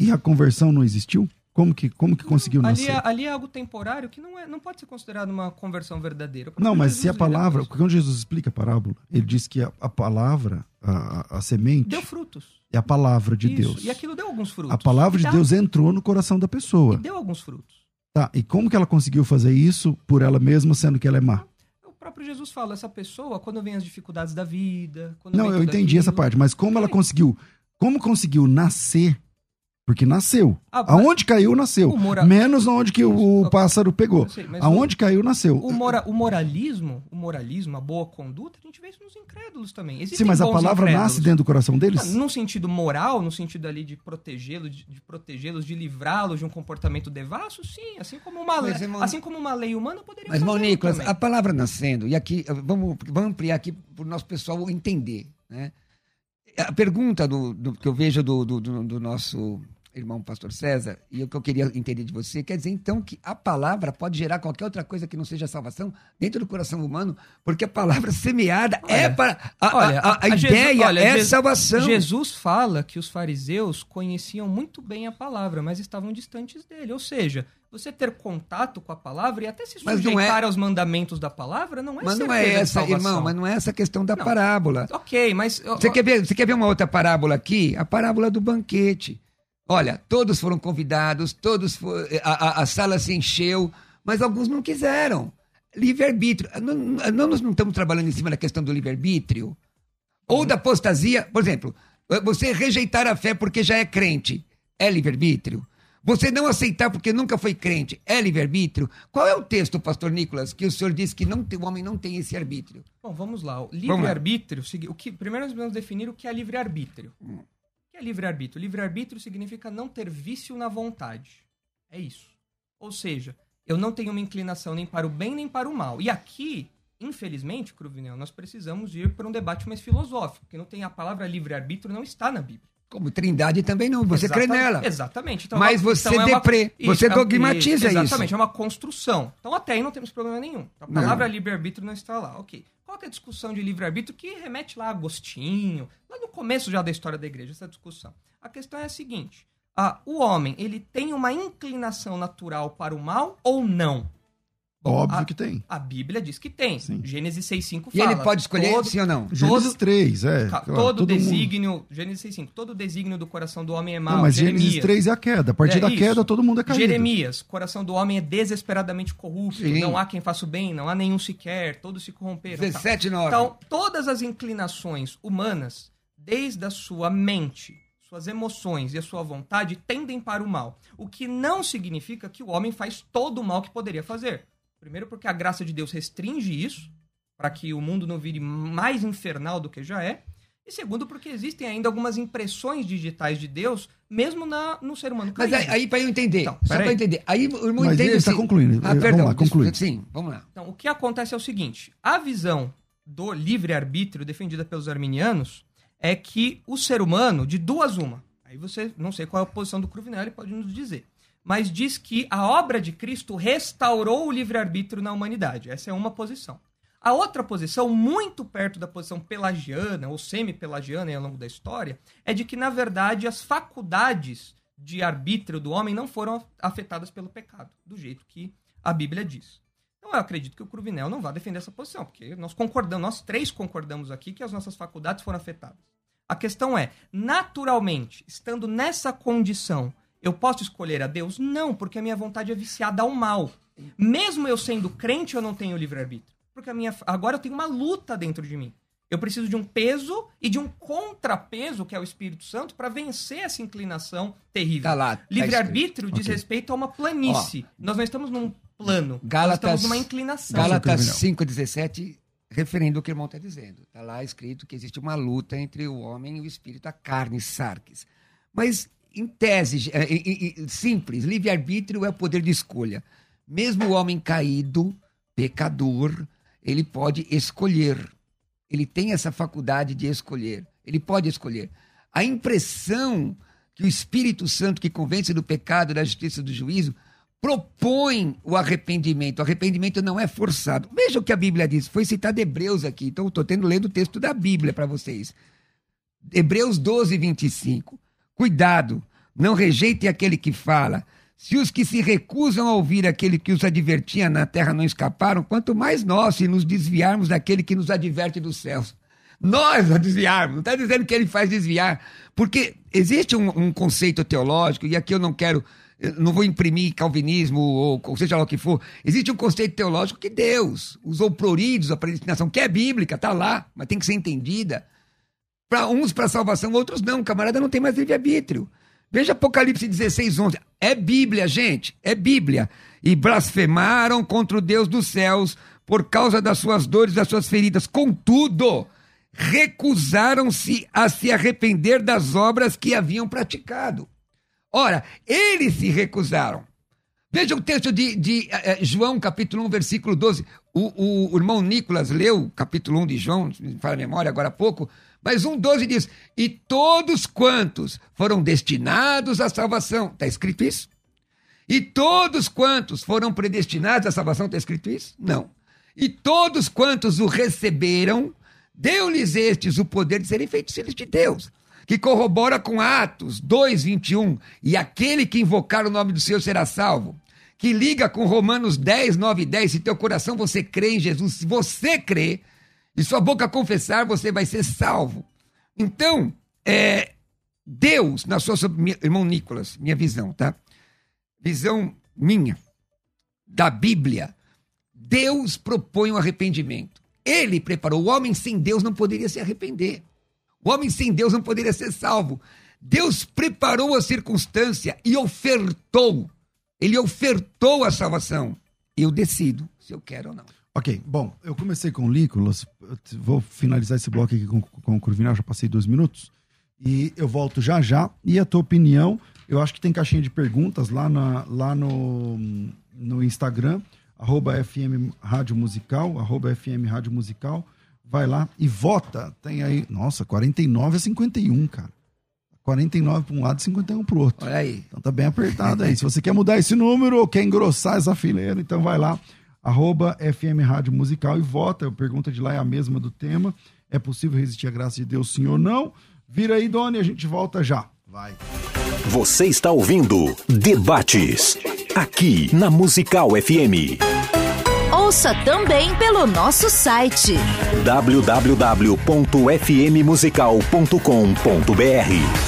E a conversão não existiu? Como que, como que conseguiu ali, nascer? é, ali é algo temporário que não, é, não pode ser considerado uma conversão verdadeira. Não, mas Jesus se a palavra. Quando Jesus explica a parábola, ele diz que a, a palavra, a, a- a semente, Deu frutos. é a palavra de Isso, Deus. E aquilo deu alguns frutos. A palavra E de dá- Deus entrou no coração da e pessoa. deu alguns frutos. Tá, e como que ela conseguiu fazer isso por ela mesma, sendo que ela é má? O próprio Jesus fala, essa pessoa, quando vem as dificuldades da vida... Quando Não, eu entendi essa aquilo- parte, mas como ela Ok. conseguiu? Como conseguiu nascer? Porque nasceu. Ah, mas Aonde caiu, nasceu. o mora- Menos onde que o Eu- pássaro pegou. sei, Aonde caiu, nasceu. O, mora- o moralismo, o moralismo, a boa conduta, a gente vê isso nos incrédulos também. Existem Sim, mas a palavra incrédulos. nasce dentro do coração deles? Não, Num sentido moral, no sentido ali de protegê-los, de, de protegê-los, de livrá-los de um comportamento devasso, sim. Assim como uma, Mas, irmão- assim como uma lei humana poderia Mas, irmão fazer Nicolas, também. a palavra nascendo, e aqui, vamos, vamos ampliar aqui para o nosso pessoal entender. Né? A pergunta do, do- que eu vejo do, do- do- do nosso irmão pastor César, e o que eu queria entender de você, quer dizer então que a palavra pode gerar qualquer outra coisa que não seja salvação dentro do coração humano, porque a palavra semeada é Olha, para. A, olha, a- a a Jesus- ideia olha, é Jesus- salvação. Jesus fala que os fariseus conheciam muito bem a palavra, mas estavam distantes dele. Ou seja, você ter contato com a palavra e até se não sujeitar é- aos mandamentos da palavra não é Mas não é essa, irmão, mas não é essa a questão da Não. parábola. Ok, mas... Você quer, ver, você quer ver uma outra parábola aqui? A parábola do banquete. Olha, todos foram convidados, todos fo- a, a- a sala se encheu, mas alguns não quiseram. Livre-arbítrio. Não, não, nós não estamos trabalhando em cima da questão do livre-arbítrio? Ou da apostasia, por exemplo, você rejeitar a fé porque já é crente, é livre-arbítrio? Você não aceitar porque nunca foi crente, é livre-arbítrio? Qual é o texto, pastor Nicolas, que o senhor disse que não tem- o homem não tem esse arbítrio? Bom, vamos lá. Livre-arbítrio, segui- o que primeiro nós vamos definir o que é livre-arbítrio. Hum. É livre-arbítrio? Livre-arbítrio significa não ter vício na vontade. É isso. Ou seja, eu não tenho uma inclinação nem para o bem nem para o mal. E aqui, infelizmente, Cruvinel, nós precisamos ir para um debate mais filosófico, porque não tem a palavra livre-arbítrio não está na Bíblia. Como trindade também não, você crê nela. Exatamente. Então, Mas é uma- você então é uma- deprê, você é- dogmatiza isso. Exatamente, é uma construção. Então até aí não temos problema nenhum. A palavra livre-arbítrio não está lá. Ok. Qual é a discussão de livre-arbítrio que remete lá a Agostinho, lá no começo já da história da igreja, essa discussão? A questão é a seguinte. ah, o homem, ele tem uma inclinação natural para o mal ou não? Óbvio a, que tem. a Bíblia diz que tem. Sim. Gênesis 6.5 E fala. ele pode escolher todo- sim ou não? Gênesis 3, é. Claro, todo todo mundo- desígnio, Gênesis 6.5, todo desígnio do coração do homem é mau. Não, mas Gênesis Jeremias. 3 é a queda. A partir É da isso. queda, todo mundo é caído. Jeremias, coração do homem é desesperadamente corrupto, Sim. não há quem faça o bem, não há nenhum sequer, todos se corromperam. tal. 17, 9. Então, todas as inclinações humanas, desde a sua mente, suas emoções e a sua vontade, tendem para o mal. O que não significa que o homem faz todo o mal que poderia fazer. Primeiro, porque a graça de Deus restringe isso, para que o mundo não vire mais infernal do que já é. E segundo, porque existem ainda algumas impressões digitais de Deus, mesmo na, no ser humano Mas caído. aí, aí para eu entender, Então, só para entender. Aí o irmão Mas entende ele está assim- concluindo. Ah, Vamos perdão. lá, conclui. Sim, vamos lá. Então, o que acontece é o seguinte: a visão do livre-arbítrio defendida pelos arminianos é que o ser humano, de duas uma, aí você, não sei qual é a posição do Cruvinel, ele pode nos dizer, mas diz que a obra de Cristo restaurou o livre-arbítrio na humanidade. Essa é uma posição. A outra posição, muito perto da posição pelagiana ou semi-pelagiana ao longo da história, é de que, na verdade, as faculdades de arbítrio do homem não foram afetadas pelo pecado, do jeito que a Bíblia diz. Então eu acredito que o Cruvinel não vai defender essa posição, porque nós concordamos, nós três concordamos aqui que as nossas faculdades foram afetadas. A questão é, naturalmente, estando nessa condição, eu posso escolher a Deus? Não, porque a minha vontade é viciada ao mal. Mesmo eu sendo crente, eu não tenho livre-arbítrio. Porque a minha, agora eu tenho uma luta dentro de mim. Eu preciso de um peso e de um contrapeso, que é o Espírito Santo, para vencer essa inclinação terrível. Tá lá. tá Livre-arbítrio diz Ok. respeito a uma planície. Nós não estamos num plano. Gálatas- nós estamos numa inclinação. Gálatas Cruvinel. 5,17, referindo o que o irmão está dizendo. Está lá escrito que existe uma luta entre o homem e o espírito, a carne, sarques. Mas, em tese, é, simples, livre-arbítrio é o poder de escolha. Mesmo o homem caído, pecador, ele pode escolher. Ele tem essa faculdade de escolher. Ele pode escolher. A impressão que o Espírito Santo, que convence do pecado, da justiça do juízo, propõe o arrependimento. O arrependimento não é forçado. Veja o que a Bíblia diz. Foi citado Hebreus aqui, então estou tendo lendo o texto da Bíblia para vocês. Hebreus 12, 25. Cuidado, não rejeitem aquele que fala. Se os que se recusam a ouvir aquele que os advertia na terra não escaparam, quanto mais nós, se nos desviarmos daquele que nos adverte dos céus. Nós a desviarmos, não está dizendo que ele faz desviar. Porque existe um, um conceito teológico, e aqui eu não quero não vou imprimir calvinismo ou seja lá o que for. Existe um conceito teológico que Deus usou pruridos, a predestinação, que é bíblica, está lá, mas tem que ser entendida. Para uns para salvação, outros não. Camarada não tem mais livre-arbítrio. Veja Apocalipse 16, 11. É Bíblia, gente. É Bíblia. E blasfemaram contra o Deus dos céus por causa das suas dores, das suas feridas. Contudo, recusaram-se a se arrepender das obras que haviam praticado. Ora, eles se recusaram. Veja o texto de, de uh, João, capítulo 1, versículo 12. O, o, o, irmão Nicolas leu capítulo 1 de João, fala a memória agora há pouco, mas 1,12 diz: E todos quantos foram destinados à salvação. Está escrito isso? E todos quantos foram predestinados à salvação, está escrito isso? Não. E todos quantos o receberam, deu-lhes estes o poder de serem feitos filhos de Deus. Que corrobora com Atos 2,21. E aquele que invocar o nome do Senhor será salvo. Que liga com Romanos 10, 9 e 10. Se teu coração você crê em Jesus, se você crê, e sua boca confessar, você vai ser salvo. Então, é, Deus, na sua. Irmão Nicolas, minha visão, tá? Visão minha, da Bíblia. Deus propõe um arrependimento. Ele preparou. O homem sem Deus não poderia se arrepender. O homem sem Deus não poderia ser salvo. Deus preparou a circunstância e ofertou. Ele ofertou a salvação. Eu decido se eu quero ou não. Ok, bom, eu comecei com o Nicolas, vou finalizar esse bloco aqui com, com o Curvinal, já passei dois minutos, e eu volto já já. E a tua opinião, eu acho que tem caixinha de perguntas lá, na, lá no, no Instagram, arroba FM Rádio Musical, arroba FM Rádio Musical, vai lá e vota. Tem aí, nossa, 49 a 51, cara. 49 para um lado e 51 para o outro. Olha aí. Então tá bem apertado aí. Se você quer mudar esse número ou quer engrossar essa fileira, então vai lá arroba FM Rádio Musical e vota. A pergunta de lá é a mesma do tema. É possível resistir à graça de Deus, sim ou não? Vira aí, Doni, a gente volta já. Vai. Você está ouvindo Debates, aqui na Musical FM. Ouça também pelo nosso site www.fmmusical.com.br.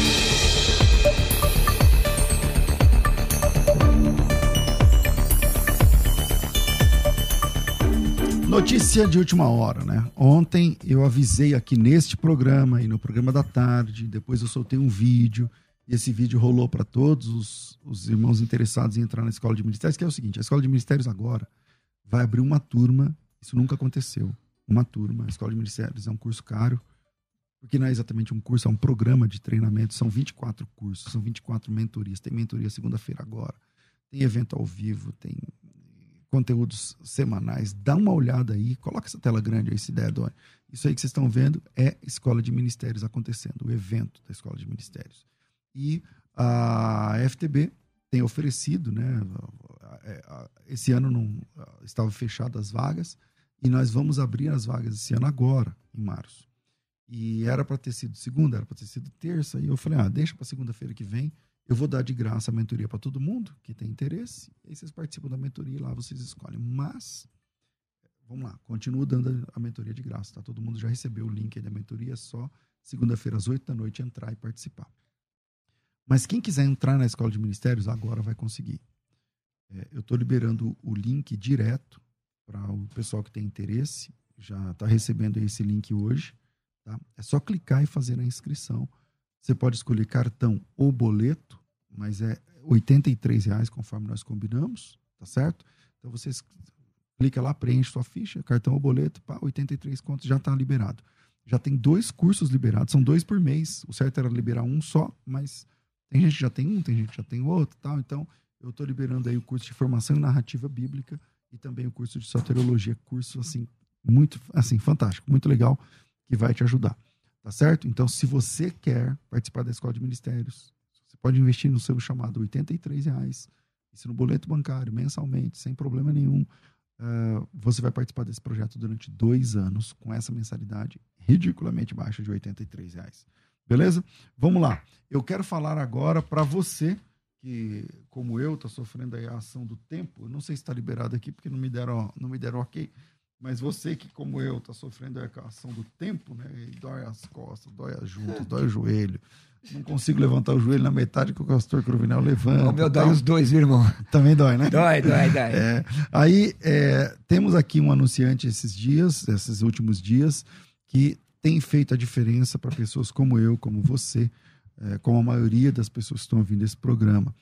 Notícia de última hora, né? Ontem eu avisei aqui neste programa e no programa da tarde, depois eu soltei um vídeo e esse vídeo rolou para todos os, os, irmãos interessados em entrar na escola de ministérios, que é o seguinte: a escola de ministérios agora vai abrir uma turma, isso nunca aconteceu. Uma turma, a escola de ministérios é um curso caro, porque não é exatamente um curso, é um programa de treinamento, são 24 cursos, são 24 mentorias. Tem mentoria segunda-feira agora, tem evento ao vivo, tem conteúdos semanais. Dá uma olhada aí, coloca essa tela grande aí, se der, Doni. Isso aí que vocês estão vendo é Escola de Ministérios acontecendo, o evento da Escola de Ministérios. E a FTB tem oferecido, né? Esse ano não estava fechadas as vagas e nós vamos abrir as vagas esse ano agora, em março. E era para ter sido segunda, era para ter sido terça, e eu falei: "Ah, deixa para segunda-feira que vem, eu vou dar de graça a mentoria para todo mundo que tem interesse. E vocês participam da mentoria e lá vocês escolhem. Mas, vamos lá, continuo dando a mentoria de graça, tá? Todo mundo já recebeu o link da mentoria, é só segunda-feira às 8 da noite entrar e participar. Mas quem quiser entrar na escola de ministérios, agora vai conseguir. É, eu estou liberando o link direto para o pessoal que tem interesse. Já está recebendo esse link hoje. Tá? É só clicar e fazer a inscrição. Você pode escolher cartão ou boleto mas é R$ reais conforme nós combinamos, tá certo? Então vocês clica lá, preenche sua ficha, cartão ou boleto, pá, 83 contos já está liberado. Já tem dois cursos liberados, são dois por mês. O certo era liberar um só, mas tem gente que já tem um, tem gente que já tem outro, tal. Então, eu estou liberando aí o curso de formação em narrativa bíblica e também o curso de soteriologia, curso assim muito assim fantástico, muito legal que vai te ajudar. Tá certo? Então, se você quer participar da escola de ministérios, pode investir no seu chamado R$ reais, isso no boleto bancário, mensalmente, sem problema nenhum. Uh, você vai participar desse projeto durante dois anos com essa mensalidade ridiculamente baixa de R$ reais. Beleza? Vamos lá. Eu quero falar agora para você que, como eu, está sofrendo a ação do tempo. Eu não sei se está liberado aqui porque não me deram, não me deram ok. Mas você que, como eu, está sofrendo a ação do tempo, né? E dói as costas, dói as juntas, dói o joelho. Não consigo levantar o joelho na metade que o pastor Cruvinel levanta. O meu dói os dois, irmão. Também dói, né? Dói, dói, dói. É, aí, é, temos aqui um anunciante esses dias, esses últimos dias, que tem feito a diferença para pessoas como eu, como você, é, como a maioria das pessoas que estão ouvindo esse programa,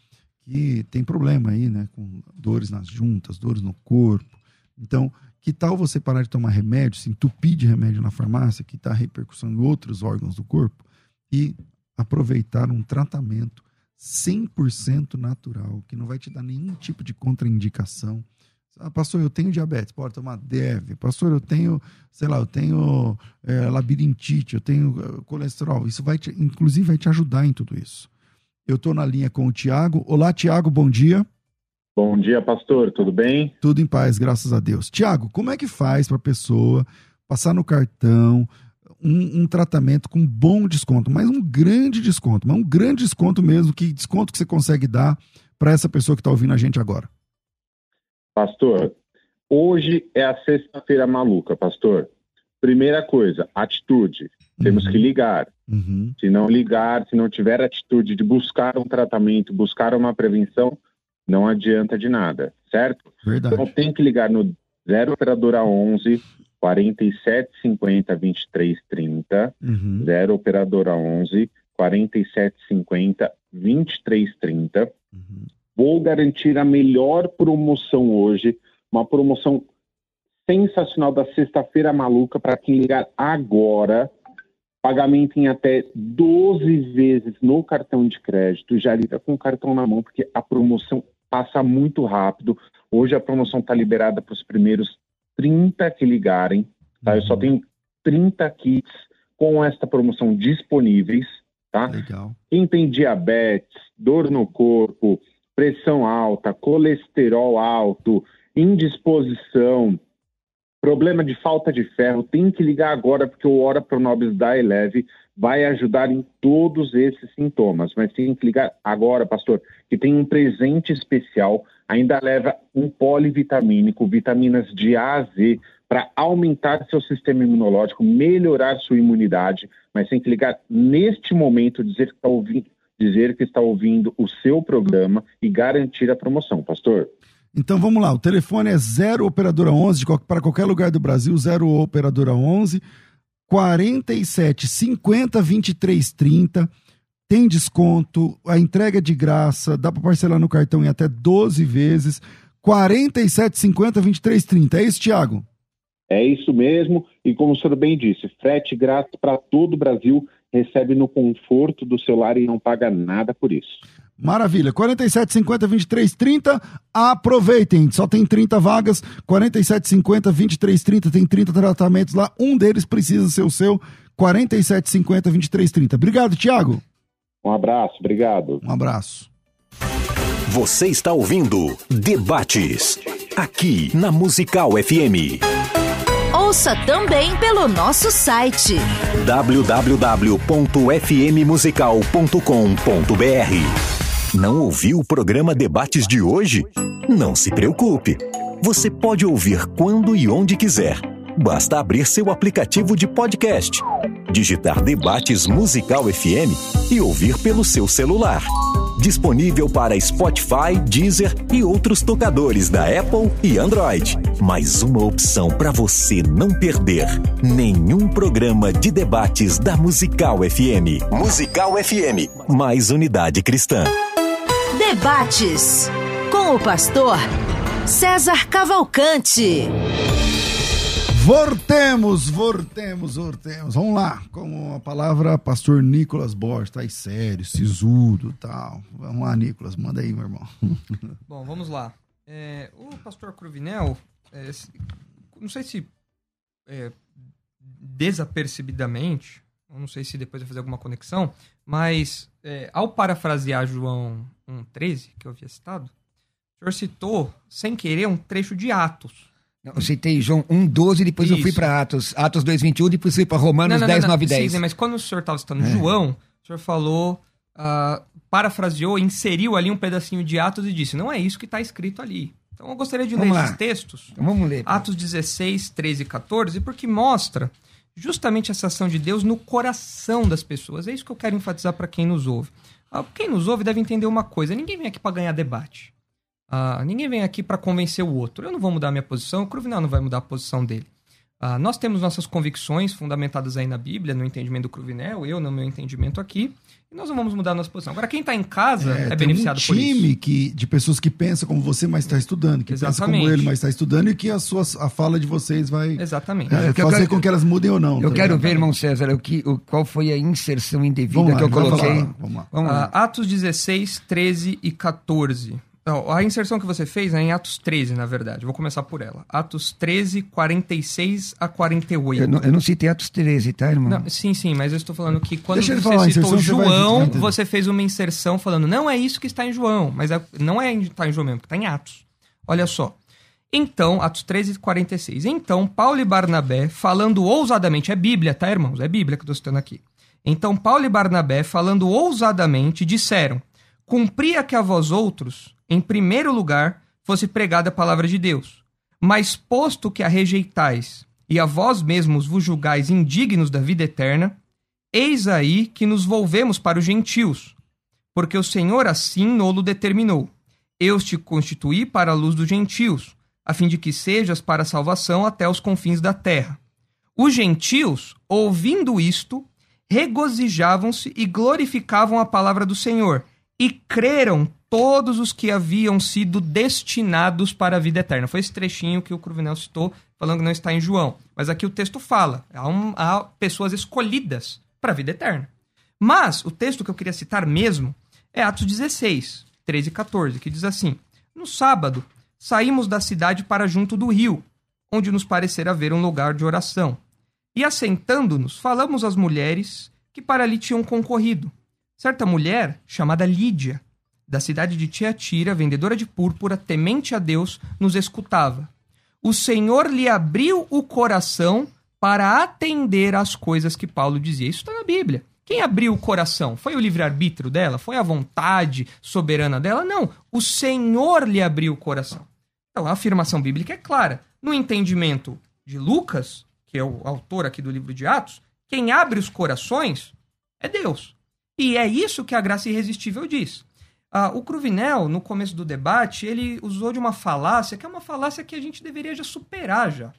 que tem problema aí, né? Com dores nas juntas, dores no corpo. Então, que tal você parar de tomar remédio, se entupir de remédio na farmácia, que está repercussão em outros órgãos do corpo, e aproveitar um tratamento 100% natural, que não vai te dar nenhum tipo de contraindicação. Ah, pastor, eu tenho diabetes, pode tomar DEV. Pastor, eu tenho, sei lá, eu tenho é, labirintite, eu tenho eh, colesterol. Isso vai te, inclusive, vai te ajudar em tudo isso. Eu estou na linha com o Tiago. Olá, Tiago, bom dia. Bom dia, pastor, tudo bem? Tudo em paz, graças a Deus. Tiago, como é que faz para a pessoa passar no cartão um, um, tratamento com bom desconto, mas um grande desconto, mas um grande desconto mesmo, que desconto que você consegue dar para essa pessoa que está ouvindo a gente agora? Pastor, hoje é a sexta-feira maluca, pastor. Primeira coisa, atitude. Temos uhum. que ligar. Uhum. Se não ligar, se não tiver atitude de buscar um tratamento, buscar uma prevenção, não adianta de nada, certo? Verdade. Então tem que ligar no 0 operadora 11 4750 2330, uhum. 0 operadora 11 4750 2330. Uhum. Vou garantir a melhor promoção hoje, uma promoção sensacional da sexta-feira maluca para quem ligar agora. Pagamento em até 12 vezes no cartão de crédito. Já liga com o cartão na mão, porque a promoção passa muito rápido. Hoje a promoção está liberada para os primeiros 30 que ligarem. Tá? Uhum. Eu só uhum. tenho 30 kits com esta promoção disponíveis. Tá? Legal. Quem tem diabetes, dor no corpo, pressão alta, colesterol alto, indisposição, problema de falta de ferro, tem que ligar agora porque o Hora Pronobis da Eleve vai ajudar em todos esses sintomas. Mas tem que ligar agora, pastor, que tem um presente especial, ainda leva um polivitamínico, vitaminas de A a Z, para aumentar seu sistema imunológico, melhorar sua imunidade, mas tem que ligar neste momento, dizer que está ouvindo, dizer que está ouvindo o seu programa e garantir a promoção, pastor. Então vamos lá, o telefone é 0 operadora 11 para qualquer lugar do Brasil, 0 operadora 11 47 50 23 30. Tem desconto, a entrega é de graça, dá para parcelar no cartão em até 12 vezes. 47 50 23 30. É isso, Thiago? É isso mesmo. E como o senhor bem disse, frete grátis para todo o Brasil, recebe no conforto do celular e não paga nada por isso. Maravilha. 47, 50, 23, 30. Aproveitem. Só tem 30 vagas. 47, 50, 23, 30. Tem 30 tratamentos lá. Um deles precisa ser o seu. 47, 50, 23, 30. Obrigado, Tiago. Um abraço. Obrigado. Um abraço. Você está ouvindo Debates. Aqui na Musical FM. Ouça também pelo nosso site www.fmmusical.com.br. Não ouviu o programa Debates de hoje? Não se preocupe. Você pode ouvir quando e onde quiser. Basta abrir seu aplicativo de podcast, digitar Debates Musical FM e ouvir pelo seu celular. Disponível para Spotify, Deezer e outros tocadores da Apple e Android. Mais uma opção para você não perder nenhum programa de debates da Musical FM. Musical FM, mais unidade cristã. Debates com o pastor César Cavalcante. Vortemos, vortemos, vortemos. Vamos lá, com a palavra pastor Nicolas Borges, tá aí sério, sisudo tal. Vamos lá, Nicolas, manda aí, meu irmão. Bom, vamos lá. É, o pastor Cruvinel, é, não sei se é, desapercebidamente, não sei se depois vai fazer alguma conexão, mas é, ao parafrasear João 1,13, que eu havia citado, o senhor citou, sem querer, um trecho de Atos. Eu citei João 1,12, depois Isso. eu fui para Atos, Atos 2,21, depois fui para Romanos não, não, 10, não, 9 10. Sim, mas quando o senhor estava citando é. João, o senhor falou, uh, parafraseou, inseriu ali um pedacinho de Atos e disse: não é isso que está escrito ali. Então eu gostaria de vamos ler lá. esses textos. Então vamos ler. Atos 16, 13 e 14, porque mostra justamente essa ação de Deus no coração das pessoas. É isso que eu quero enfatizar para quem nos ouve. Uh, quem nos ouve deve entender uma coisa: ninguém vem aqui para ganhar debate. Uh, ninguém vem aqui para convencer o outro. Eu não vou mudar minha posição, o Cruvinel não vai mudar a posição dele. Uh, nós temos nossas convicções fundamentadas aí na Bíblia, no entendimento do Cruvinel, eu no meu entendimento aqui, e nós não vamos mudar a nossa posição. Agora, quem está em casa é, é beneficiado um por isso. time que, de pessoas que pensam como você, mas está estudando, que Exatamente. pensa como ele, mas está estudando, e que a, sua, a fala de vocês vai Exatamente. É, fazer quero, com que elas mudem ou não. Eu tá quero ver, irmão César, o que, o, qual foi a inserção indevida lá, que eu coloquei. Vamos lá. Vamos lá. Vamos lá. Uh, Atos 16, 13 e 14. Não, a inserção que você fez é em Atos 13, na verdade. Vou começar por ela. Atos 13, 46 a 48. Eu não, eu não citei Atos 13, tá, irmão? Não, sim, sim, mas eu estou falando que quando Deixa você citou João, você, você, fez uma inserção falando, não é isso que está em João, mas é, não é está em João mesmo, está em Atos. Olha só. Então, Atos 13, 46. Então, Paulo e Barnabé, falando ousadamente, é Bíblia, tá, irmãos? É Bíblia que eu estou citando aqui. Então, Paulo e Barnabé, falando ousadamente, disseram: Cumpria que a vós outros em primeiro lugar, fosse pregada a palavra de Deus. Mas posto que a rejeitais e a vós mesmos vos julgais indignos da vida eterna, eis aí que nos volvemos para os gentios, porque o Senhor assim nolo determinou. Eu te constituí para a luz dos gentios, a fim de que sejas para a salvação até os confins da terra. Os gentios, ouvindo isto, regozijavam-se e glorificavam a palavra do Senhor, e creram todos os que haviam sido destinados para a vida eterna. Foi esse trechinho que o Cruvinel citou, falando que não está em João. Mas aqui o texto fala: há, um, há pessoas escolhidas para a vida eterna. Mas o texto que eu queria citar mesmo é Atos 16, 13 e 14, que diz assim: No sábado, saímos da cidade para junto do rio, onde nos parecer haver um lugar de oração. E assentando-nos, falamos às mulheres que para ali tinham concorrido. Certa mulher, chamada Lídia, da cidade de Tiatira, vendedora de púrpura, temente a Deus, nos escutava. O Senhor lhe abriu o coração para atender às coisas que Paulo dizia. Isso está na Bíblia. Quem abriu o coração? Foi o livre-arbítrio dela? Foi a vontade soberana dela? Não. O Senhor lhe abriu o coração. Então a afirmação bíblica é clara. No entendimento de Lucas, que é o autor aqui do livro de Atos, quem abre os corações é Deus. E é isso que a graça irresistível diz. Ah, o Cruvinel, no começo do debate, ele usou de uma falácia, que é uma falácia que a gente deveria já superar já.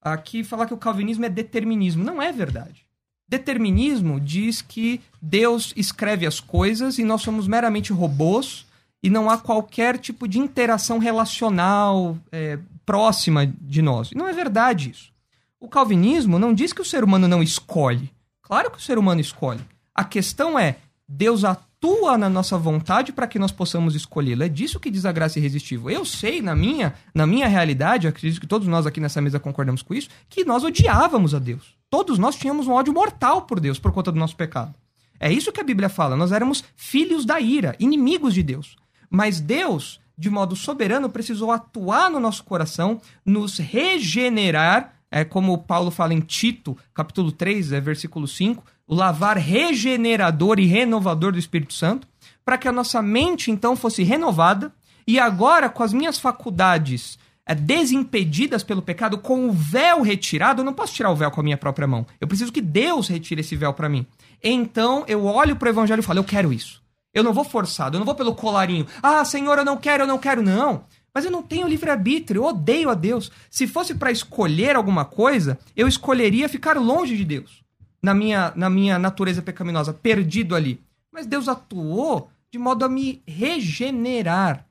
Aqui falar que o calvinismo é determinismo. Não é verdade. Determinismo diz que Deus escreve as coisas e nós somos meramente robôs e não há qualquer tipo de interação relacional é, próxima de nós. Não é verdade isso. O calvinismo não diz que o ser humano não escolhe. Claro que o ser humano escolhe. A questão é, Deus atua na nossa vontade para que nós possamos escolhê-lo. É disso que diz a graça irresistível. Eu sei, na minha, na minha realidade, acredito que todos nós aqui nessa mesa concordamos com isso, que nós odiávamos a Deus. Todos nós tínhamos um ódio mortal por Deus por conta do nosso pecado. É isso que a Bíblia fala. Nós éramos filhos da ira, inimigos de Deus. Mas Deus, de modo soberano, precisou atuar no nosso coração, nos regenerar, é como Paulo fala em Tito, capítulo 3, é, versículo 5, o lavar regenerador e renovador do Espírito Santo, para que a nossa mente então fosse renovada e agora com as minhas faculdades é, desimpedidas pelo pecado, com o véu retirado, eu não posso tirar o véu com a minha própria mão. Eu preciso que Deus retire esse véu para mim. Então eu olho para o evangelho e falo, eu quero isso. Eu não vou forçado, eu não vou pelo colarinho. Ah, Senhor, eu não quero, eu não quero, não. Mas eu não tenho livre-arbítrio, eu odeio a Deus. Se fosse para escolher alguma coisa, eu escolheria ficar longe de Deus na minha, na minha natureza pecaminosa, perdido ali. Mas Deus atuou de modo a me regenerar.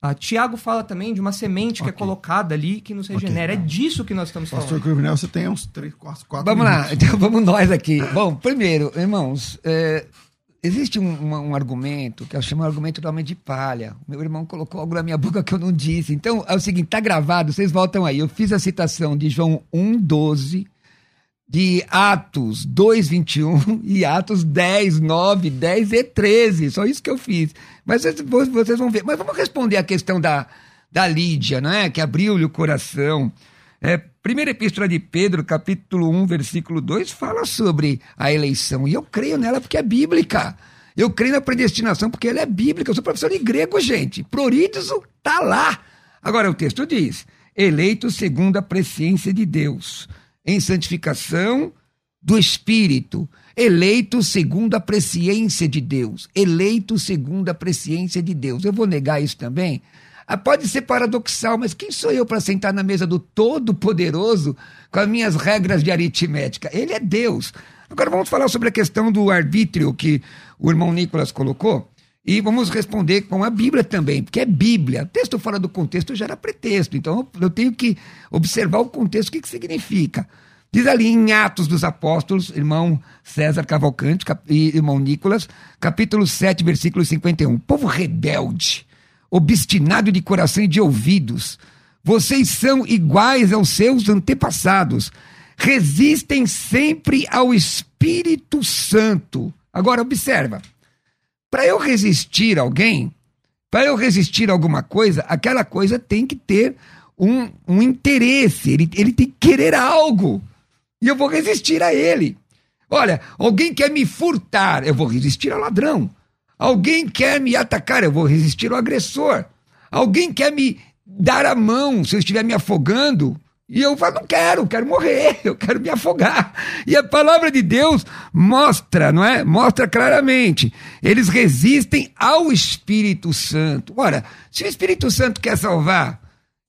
Ah, Tiago fala também de uma semente okay. que é colocada ali que nos regenera. Okay. É disso que nós estamos Pastor falando. Pastor Cruvinel, você tem uns 3, 4, 4 Vamos minutos. lá, então vamos nós aqui. Bom, primeiro, irmãos, é, existe um, um, um, argumento que eu chamo de argumento do homem de palha. Meu irmão colocou algo na minha boca que eu não disse. Então, é o seguinte, tá gravado, vocês voltam aí. Eu fiz a citação de João 1, 12 de Atos 2, 21 e Atos 10, 9, 10 e 13. Só isso que eu fiz. Mas vocês vão ver. Mas vamos responder a questão da, da Lídia, né? que abriu-lhe o coração. É, primeira epístola de Pedro, capítulo 1, versículo 2, fala sobre a eleição. E eu creio nela porque é bíblica. Eu creio na predestinação porque ela é bíblica. Eu sou professor de grego, gente. Proridizo tá lá. Agora o texto diz: eleito segundo a presciência de Deus em santificação do Espírito, eleito segundo a presciência de Deus, eleito segundo a presciência de Deus. Eu vou negar isso também? Ah, pode ser paradoxal, mas quem sou eu para sentar na mesa do Todo-Poderoso com as minhas regras de aritmética? Ele é Deus. Agora vamos falar sobre a questão do arbítrio que o irmão Nicolas colocou. E vamos responder com a Bíblia também, porque é Bíblia. Texto fora do contexto gera pretexto. Então eu tenho que observar o contexto, o que, que significa. Diz ali em Atos dos Apóstolos, irmão César Cavalcante e irmão Nicolas, capítulo 7, versículo 51. Povo rebelde, obstinado de coração e de ouvidos, vocês são iguais aos seus antepassados, resistem sempre ao Espírito Santo. Agora observa. Para eu resistir a alguém, para eu resistir a alguma coisa, aquela coisa tem que ter um, um interesse, ele, ele tem que querer algo. E eu vou resistir a ele. Olha, alguém quer me furtar, eu vou resistir ao ladrão. Alguém quer me atacar, eu vou resistir ao agressor. Alguém quer me dar a mão se eu estiver me afogando, e eu falo, não quero, quero morrer, eu quero me afogar. E a palavra de Deus mostra, não é? Mostra claramente. Eles resistem ao Espírito Santo. Ora, se o Espírito Santo quer salvar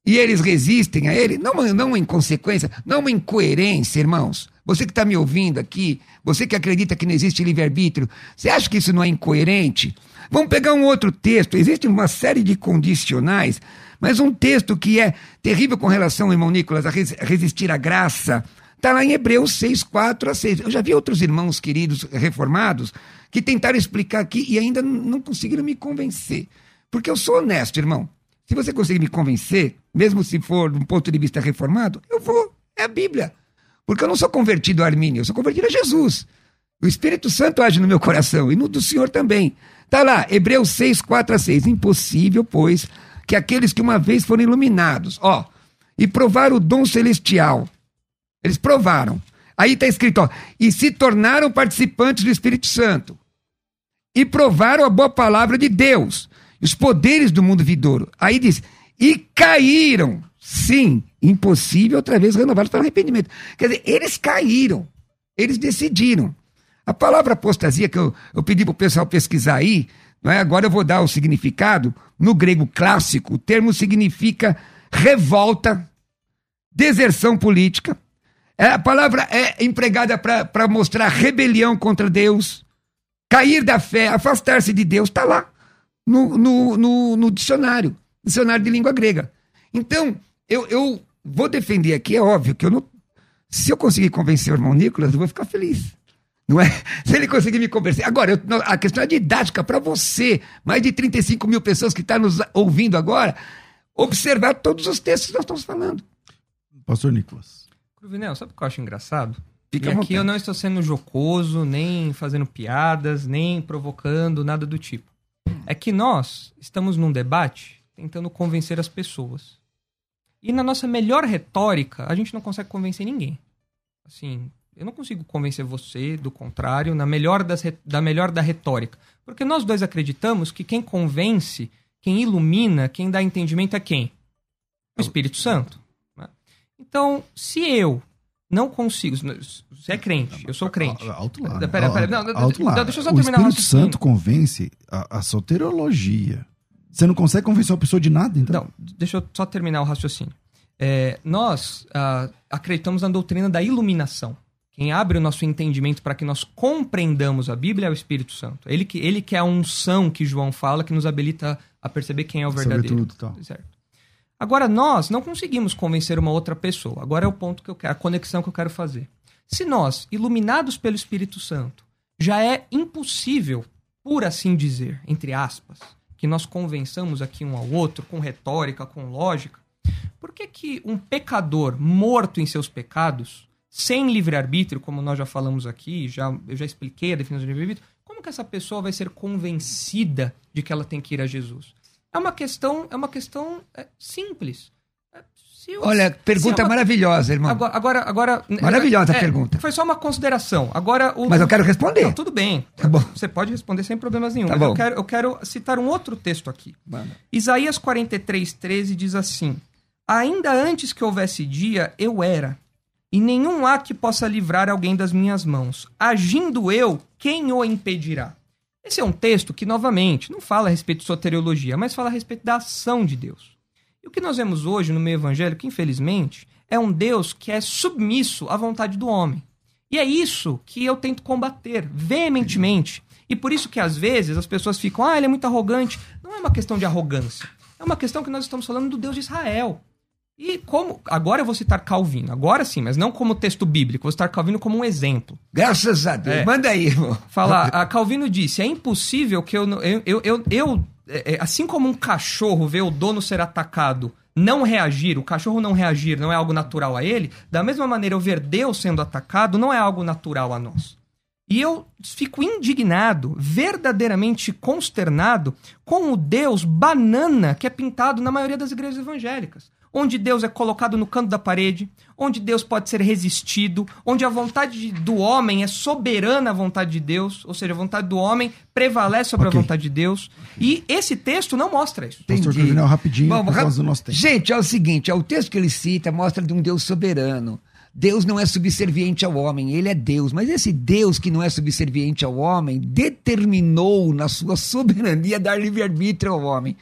e eles resistem a ele, não, não em consequência, não uma incoerência, irmãos. Você que está me ouvindo aqui, você que acredita que não existe livre-arbítrio, você acha que isso não é incoerente? Vamos pegar um outro texto. Existe uma série de condicionais mas um texto que é terrível com relação, irmão Nicolas, a resistir à graça, está lá em Hebreus 6, 4 a 6. Eu já vi outros irmãos queridos reformados que tentaram explicar aqui e ainda não conseguiram me convencer. Porque eu sou honesto, irmão. Se você conseguir me convencer, mesmo se for de um ponto de vista reformado, eu vou. É a Bíblia. Porque eu não sou convertido a Armínio, eu sou convertido a Jesus. O Espírito Santo age no meu coração e no do Senhor também. Está lá, Hebreus 6, 4 a 6. Impossível, pois, que aqueles que uma vez foram iluminados, ó, e provaram o dom celestial. Eles provaram. Aí está escrito, ó, e se tornaram participantes do Espírito Santo. E provaram a boa palavra de Deus, os poderes do mundo vidouro. Aí diz, e caíram. Sim, impossível outra vez renovados para arrependimento. Quer dizer, eles caíram. Eles decidiram. A palavra apostasia que eu, eu pedi para o pessoal pesquisar aí, é? agora eu vou dar o significado. No grego clássico, o termo significa revolta, deserção política. É, a palavra é empregada para mostrar rebelião contra Deus, cair da fé, afastar-se de Deus. Está lá no, no, no, no, dicionário, dicionário de língua grega. Então, eu, eu vou defender aqui, é óbvio que eu não. Se eu conseguir convencer o irmão Nicolas, eu vou ficar feliz. Não é? Se ele conseguir me convencer. Agora, eu, a questão é didática para você, mais de 35 mil pessoas que estão tá nos ouvindo agora, observar todos os textos que nós estamos falando. Pastor Nicolas. Cruvinel, sabe o que eu acho engraçado? Fica e aqui eu não estou sendo jocoso, nem fazendo piadas, nem provocando, nada do tipo. É que nós estamos num debate tentando convencer as pessoas. E na nossa melhor retórica, a gente não consegue convencer ninguém. Assim, eu não consigo convencer você do contrário, na melhor das, da melhor da retórica. Porque nós dois acreditamos que quem convence, quem ilumina, quem dá entendimento é quem? O Espírito Santo. Né? Então, se eu não consigo. Você é crente, eu sou crente. Alto lá. Pera, pera, não, alto lá. Deixa eu só terminar o Espírito Santo convence a, a soterologia. Você não consegue convencer uma pessoa de nada, então? Não, deixa eu só terminar o raciocínio. É, nós ah, acreditamos na doutrina da iluminação Quem abre o nosso entendimento para que nós compreendamos a Bíblia é o Espírito Santo. Ele que, ele que é a unção que João fala, que nos habilita a perceber quem é o verdadeiro. Tudo, tá. Certo. Agora, nós não conseguimos convencer uma outra pessoa. Agora é o ponto que eu quero, a conexão que eu quero fazer. Se nós, iluminados pelo Espírito Santo, já é impossível, por assim dizer, entre aspas, que nós convençamos aqui um ao outro com retórica, com lógica, por que, que um pecador morto em seus pecados, sem livre-arbítrio, como nós já falamos aqui, já, eu já expliquei a definição de livre-arbítrio, como que essa pessoa vai ser convencida de que ela tem que ir a Jesus? É uma questão, é uma questão é, simples. É, eu, Olha, pergunta é uma... maravilhosa, irmão. Agora, agora, agora maravilhosa a é, pergunta. Foi só uma consideração. Agora, o... mas eu quero responder. Não, tudo bem. Tá bom. Você pode responder sem problemas nenhum. Tá bom. Eu quero, eu quero citar um outro texto aqui. Mano. Isaías 43, 13 diz assim: Ainda antes que houvesse dia, eu era, e nenhum há que possa livrar alguém das minhas mãos. Agindo eu, quem o impedirá? Esse é um texto que, novamente, não fala a respeito de soteriologia, mas fala a respeito da ação de Deus. E o que nós vemos hoje no meio evangélico, infelizmente, é um Deus que é submisso à vontade do homem. E é isso que eu tento combater veementemente. E por isso que às vezes as pessoas ficam, ah, ele é muito arrogante. Não é uma questão de arrogância. É uma questão que nós estamos falando do Deus de Israel. E como. Agora eu vou citar Calvino, agora sim, mas não como texto bíblico, vou citar Calvino como um exemplo. Graças a Deus. É. Manda aí, irmão. Falar, a Calvino disse: é impossível que eu. eu, eu, eu, eu é, é, assim como um cachorro vê o dono ser atacado não reagir, o cachorro não reagir não é algo natural a ele, da mesma maneira eu ver Deus sendo atacado não é algo natural a nós. E eu fico indignado, verdadeiramente consternado com o Deus banana que é pintado na maioria das igrejas evangélicas onde Deus é colocado no canto da parede, onde Deus pode ser resistido, onde a vontade do homem é soberana à vontade de Deus, ou seja, a vontade do homem prevalece sobre okay. a vontade de Deus. E esse texto não mostra isso. Pastor Cruvinel, rapidinho, Bom, por causa do nosso tempo. Gente, é o seguinte, é o texto que ele cita mostra de um Deus soberano. Deus não é subserviente ao homem, ele é Deus. Mas esse Deus que não é subserviente ao homem determinou na sua soberania dar livre-arbítrio ao homem.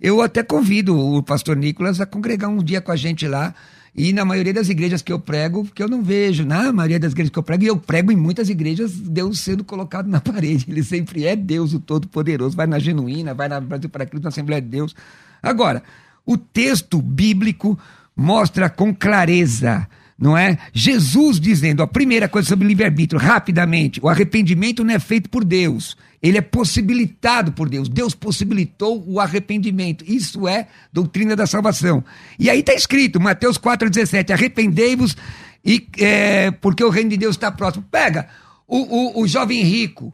Eu até convido o pastor Nicolas a congregar um dia com a gente lá. E na maioria das igrejas que eu prego, que eu não vejo, na maioria das igrejas que eu prego, e eu prego em muitas igrejas, Deus sendo colocado na parede. Ele sempre é Deus, o Todo-Poderoso. Vai na Genuína, vai na Brasil para Cristo, na Assembleia de Deus. Agora, o texto bíblico mostra com clareza não é? Jesus dizendo a primeira coisa sobre livre-arbítrio, rapidamente, o arrependimento não é feito por Deus, ele é possibilitado por Deus. Deus possibilitou o arrependimento. Isso é doutrina da salvação. E aí está escrito, Mateus 4,17: arrependei-vos e é, porque o reino de Deus está próximo. Pega o, o, o jovem rico.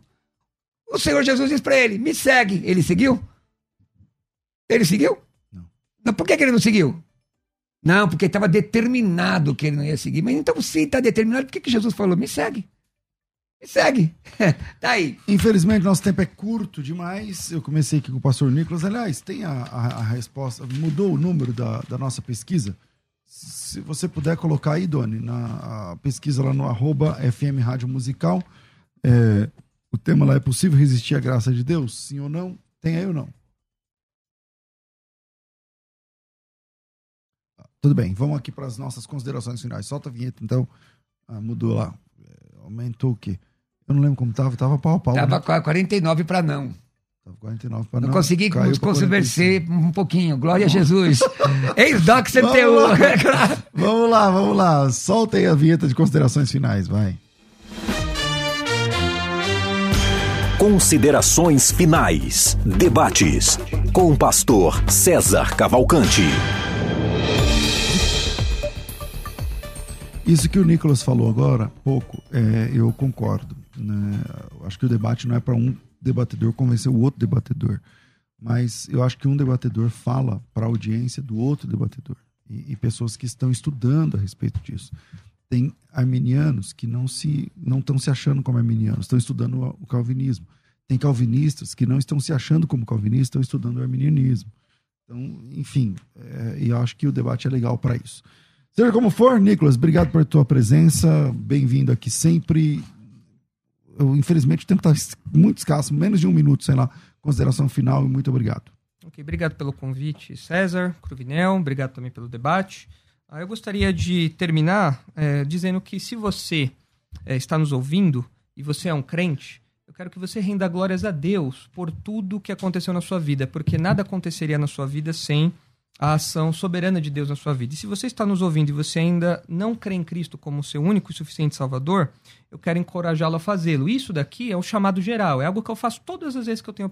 O Senhor Jesus diz para ele: me segue. Ele seguiu? Ele seguiu? Não. por que, que ele não seguiu? Não, porque estava determinado que ele não ia seguir. Mas então, se está determinado, por que, que Jesus falou? Me segue. Me segue. tá aí. Infelizmente, nosso tempo é curto demais. Eu comecei aqui com o pastor Nicolas. Aliás, tem a, a, a resposta. Mudou o número da, da nossa pesquisa? Se você puder colocar aí, Doni, na pesquisa lá no arroba FM Rádio Musical. É, o tema lá é possível resistir à graça de Deus? Sim ou não? Tem aí ou não? Tudo bem, vamos aqui para as nossas considerações finais. Solta a vinheta, então. Ah, mudou lá. É, aumentou o quê? Eu não lembro como estava, tava pau a pau. Tava né? 49 para não. Tava 49 para não. Não consegui conversar um pouquinho. Glória a Jesus. Ex-Doc CTU. vamos lá, vamos lá. Solta aí a vinheta de considerações finais, vai. Considerações finais. Debates com o pastor César Cavalcante. Isso que o Nicolas falou agora, pouco, é, eu concordo. Né? Acho que o debate não é para um debatedor convencer o outro debatedor. Mas eu acho que um debatedor fala para a audiência do outro debatedor. E, e, pessoas que estão estudando a respeito disso. Tem arminianos que não se não estão se achando como arminianos, estão estudando o, calvinismo. Tem calvinistas que não estão se achando como calvinistas, estão estudando o arminianismo. Então, enfim, é, eu acho que o debate é legal para isso. Seja como for, Nicolas, obrigado por tua presença. Bem-vindo aqui sempre. Eu, infelizmente o tempo está muito escasso, menos de um minuto, sei lá. Consideração final e muito obrigado. Ok, obrigado pelo convite, César, Cruvinel. Obrigado também pelo debate. Ah, eu gostaria de terminar é, dizendo que se você é, está nos ouvindo e você é um crente, eu quero que você renda glórias a Deus por tudo que aconteceu na sua vida, porque nada aconteceria na sua vida sem a ação soberana de Deus na sua vida. E se você está nos ouvindo e você ainda não crê em Cristo como seu único e suficiente Salvador, eu quero encorajá-lo a fazê-lo. Isso daqui é um chamado geral, é algo que eu faço todas as vezes que eu tenho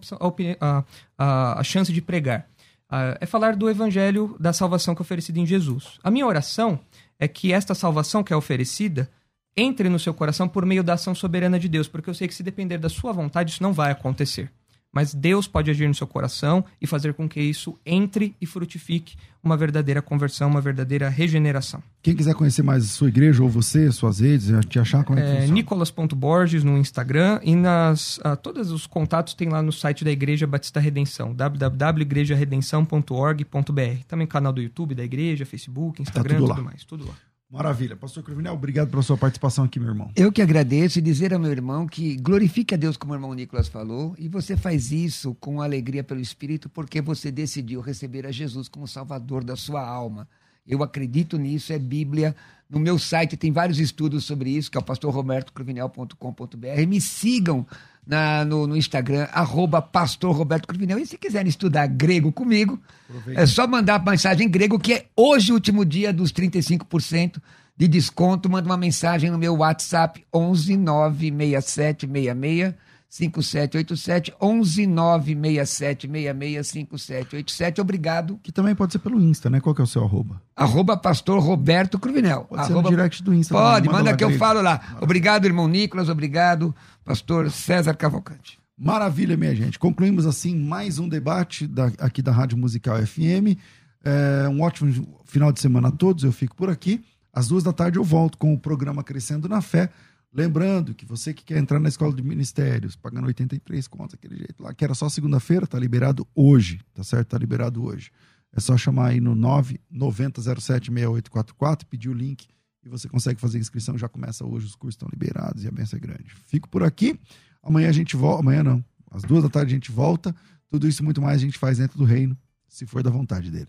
a, a, a chance de pregar. Uh, é falar do evangelho da salvação que é oferecida em Jesus. A minha oração é que esta salvação que é oferecida entre no seu coração por meio da ação soberana de Deus, porque eu sei que se depender da sua vontade, isso não vai acontecer. Mas Deus pode agir no seu coração e fazer com que isso entre e frutifique uma verdadeira conversão, uma verdadeira regeneração. Quem quiser conhecer mais a sua igreja ou você, suas redes, te achar, como é, é Nicolas.borges no Instagram e nas uh, todos os contatos tem lá no site da Igreja Batista Redenção, www.igrejaredenção.org.br. Também canal do YouTube da igreja, Facebook, tá Instagram, tá tudo, tudo mais, tudo lá. Maravilha. Pastor Cruvinel, obrigado pela sua participação aqui, meu irmão. Eu que agradeço e dizer ao meu irmão que glorifique a Deus, como o irmão Nicolas falou, e você faz isso com alegria pelo Espírito, porque você decidiu receber a Jesus como Salvador da sua alma. Eu acredito nisso, é Bíblia. No meu site tem vários estudos sobre isso, que é o pastorrobertocruvinel.com.br. Me sigam na, no, no, Instagram, arroba pastor Roberto Cruvinel. E se quiserem estudar grego comigo, Aproveita. é só mandar a mensagem em grego, que é hoje o último dia dos 35% de desconto. Manda uma mensagem no meu WhatsApp, 11 96766 5787 11 967 5787. Obrigado. Que também pode ser pelo Insta, né? Qual que é o seu arroba? Arroba pastor Roberto Cruvinel. Pode arroba... ser direct do Insta. Pode, manda, manda que eu falo lá. Obrigado, irmão Nicolas. Obrigado, pastor César Cavalcante. Maravilha, minha gente. Concluímos assim mais um debate da, aqui da Rádio Musical FM. É, um ótimo final de semana a todos. Eu fico por aqui. Às duas da tarde eu volto com o programa Crescendo na Fé. Lembrando que você que quer entrar na escola de ministérios, pagando 83 contas, aquele jeito lá, que era só segunda-feira, tá liberado hoje, tá certo? Tá liberado hoje. É só chamar aí no 990076844, pedir o link e você consegue fazer inscrição. Já começa hoje, os cursos estão liberados e a benção é grande. Fico por aqui. Amanhã a gente volta. Amanhã não. Às duas da tarde a gente volta. Tudo isso e muito mais a gente faz dentro do reino, se for da vontade dele.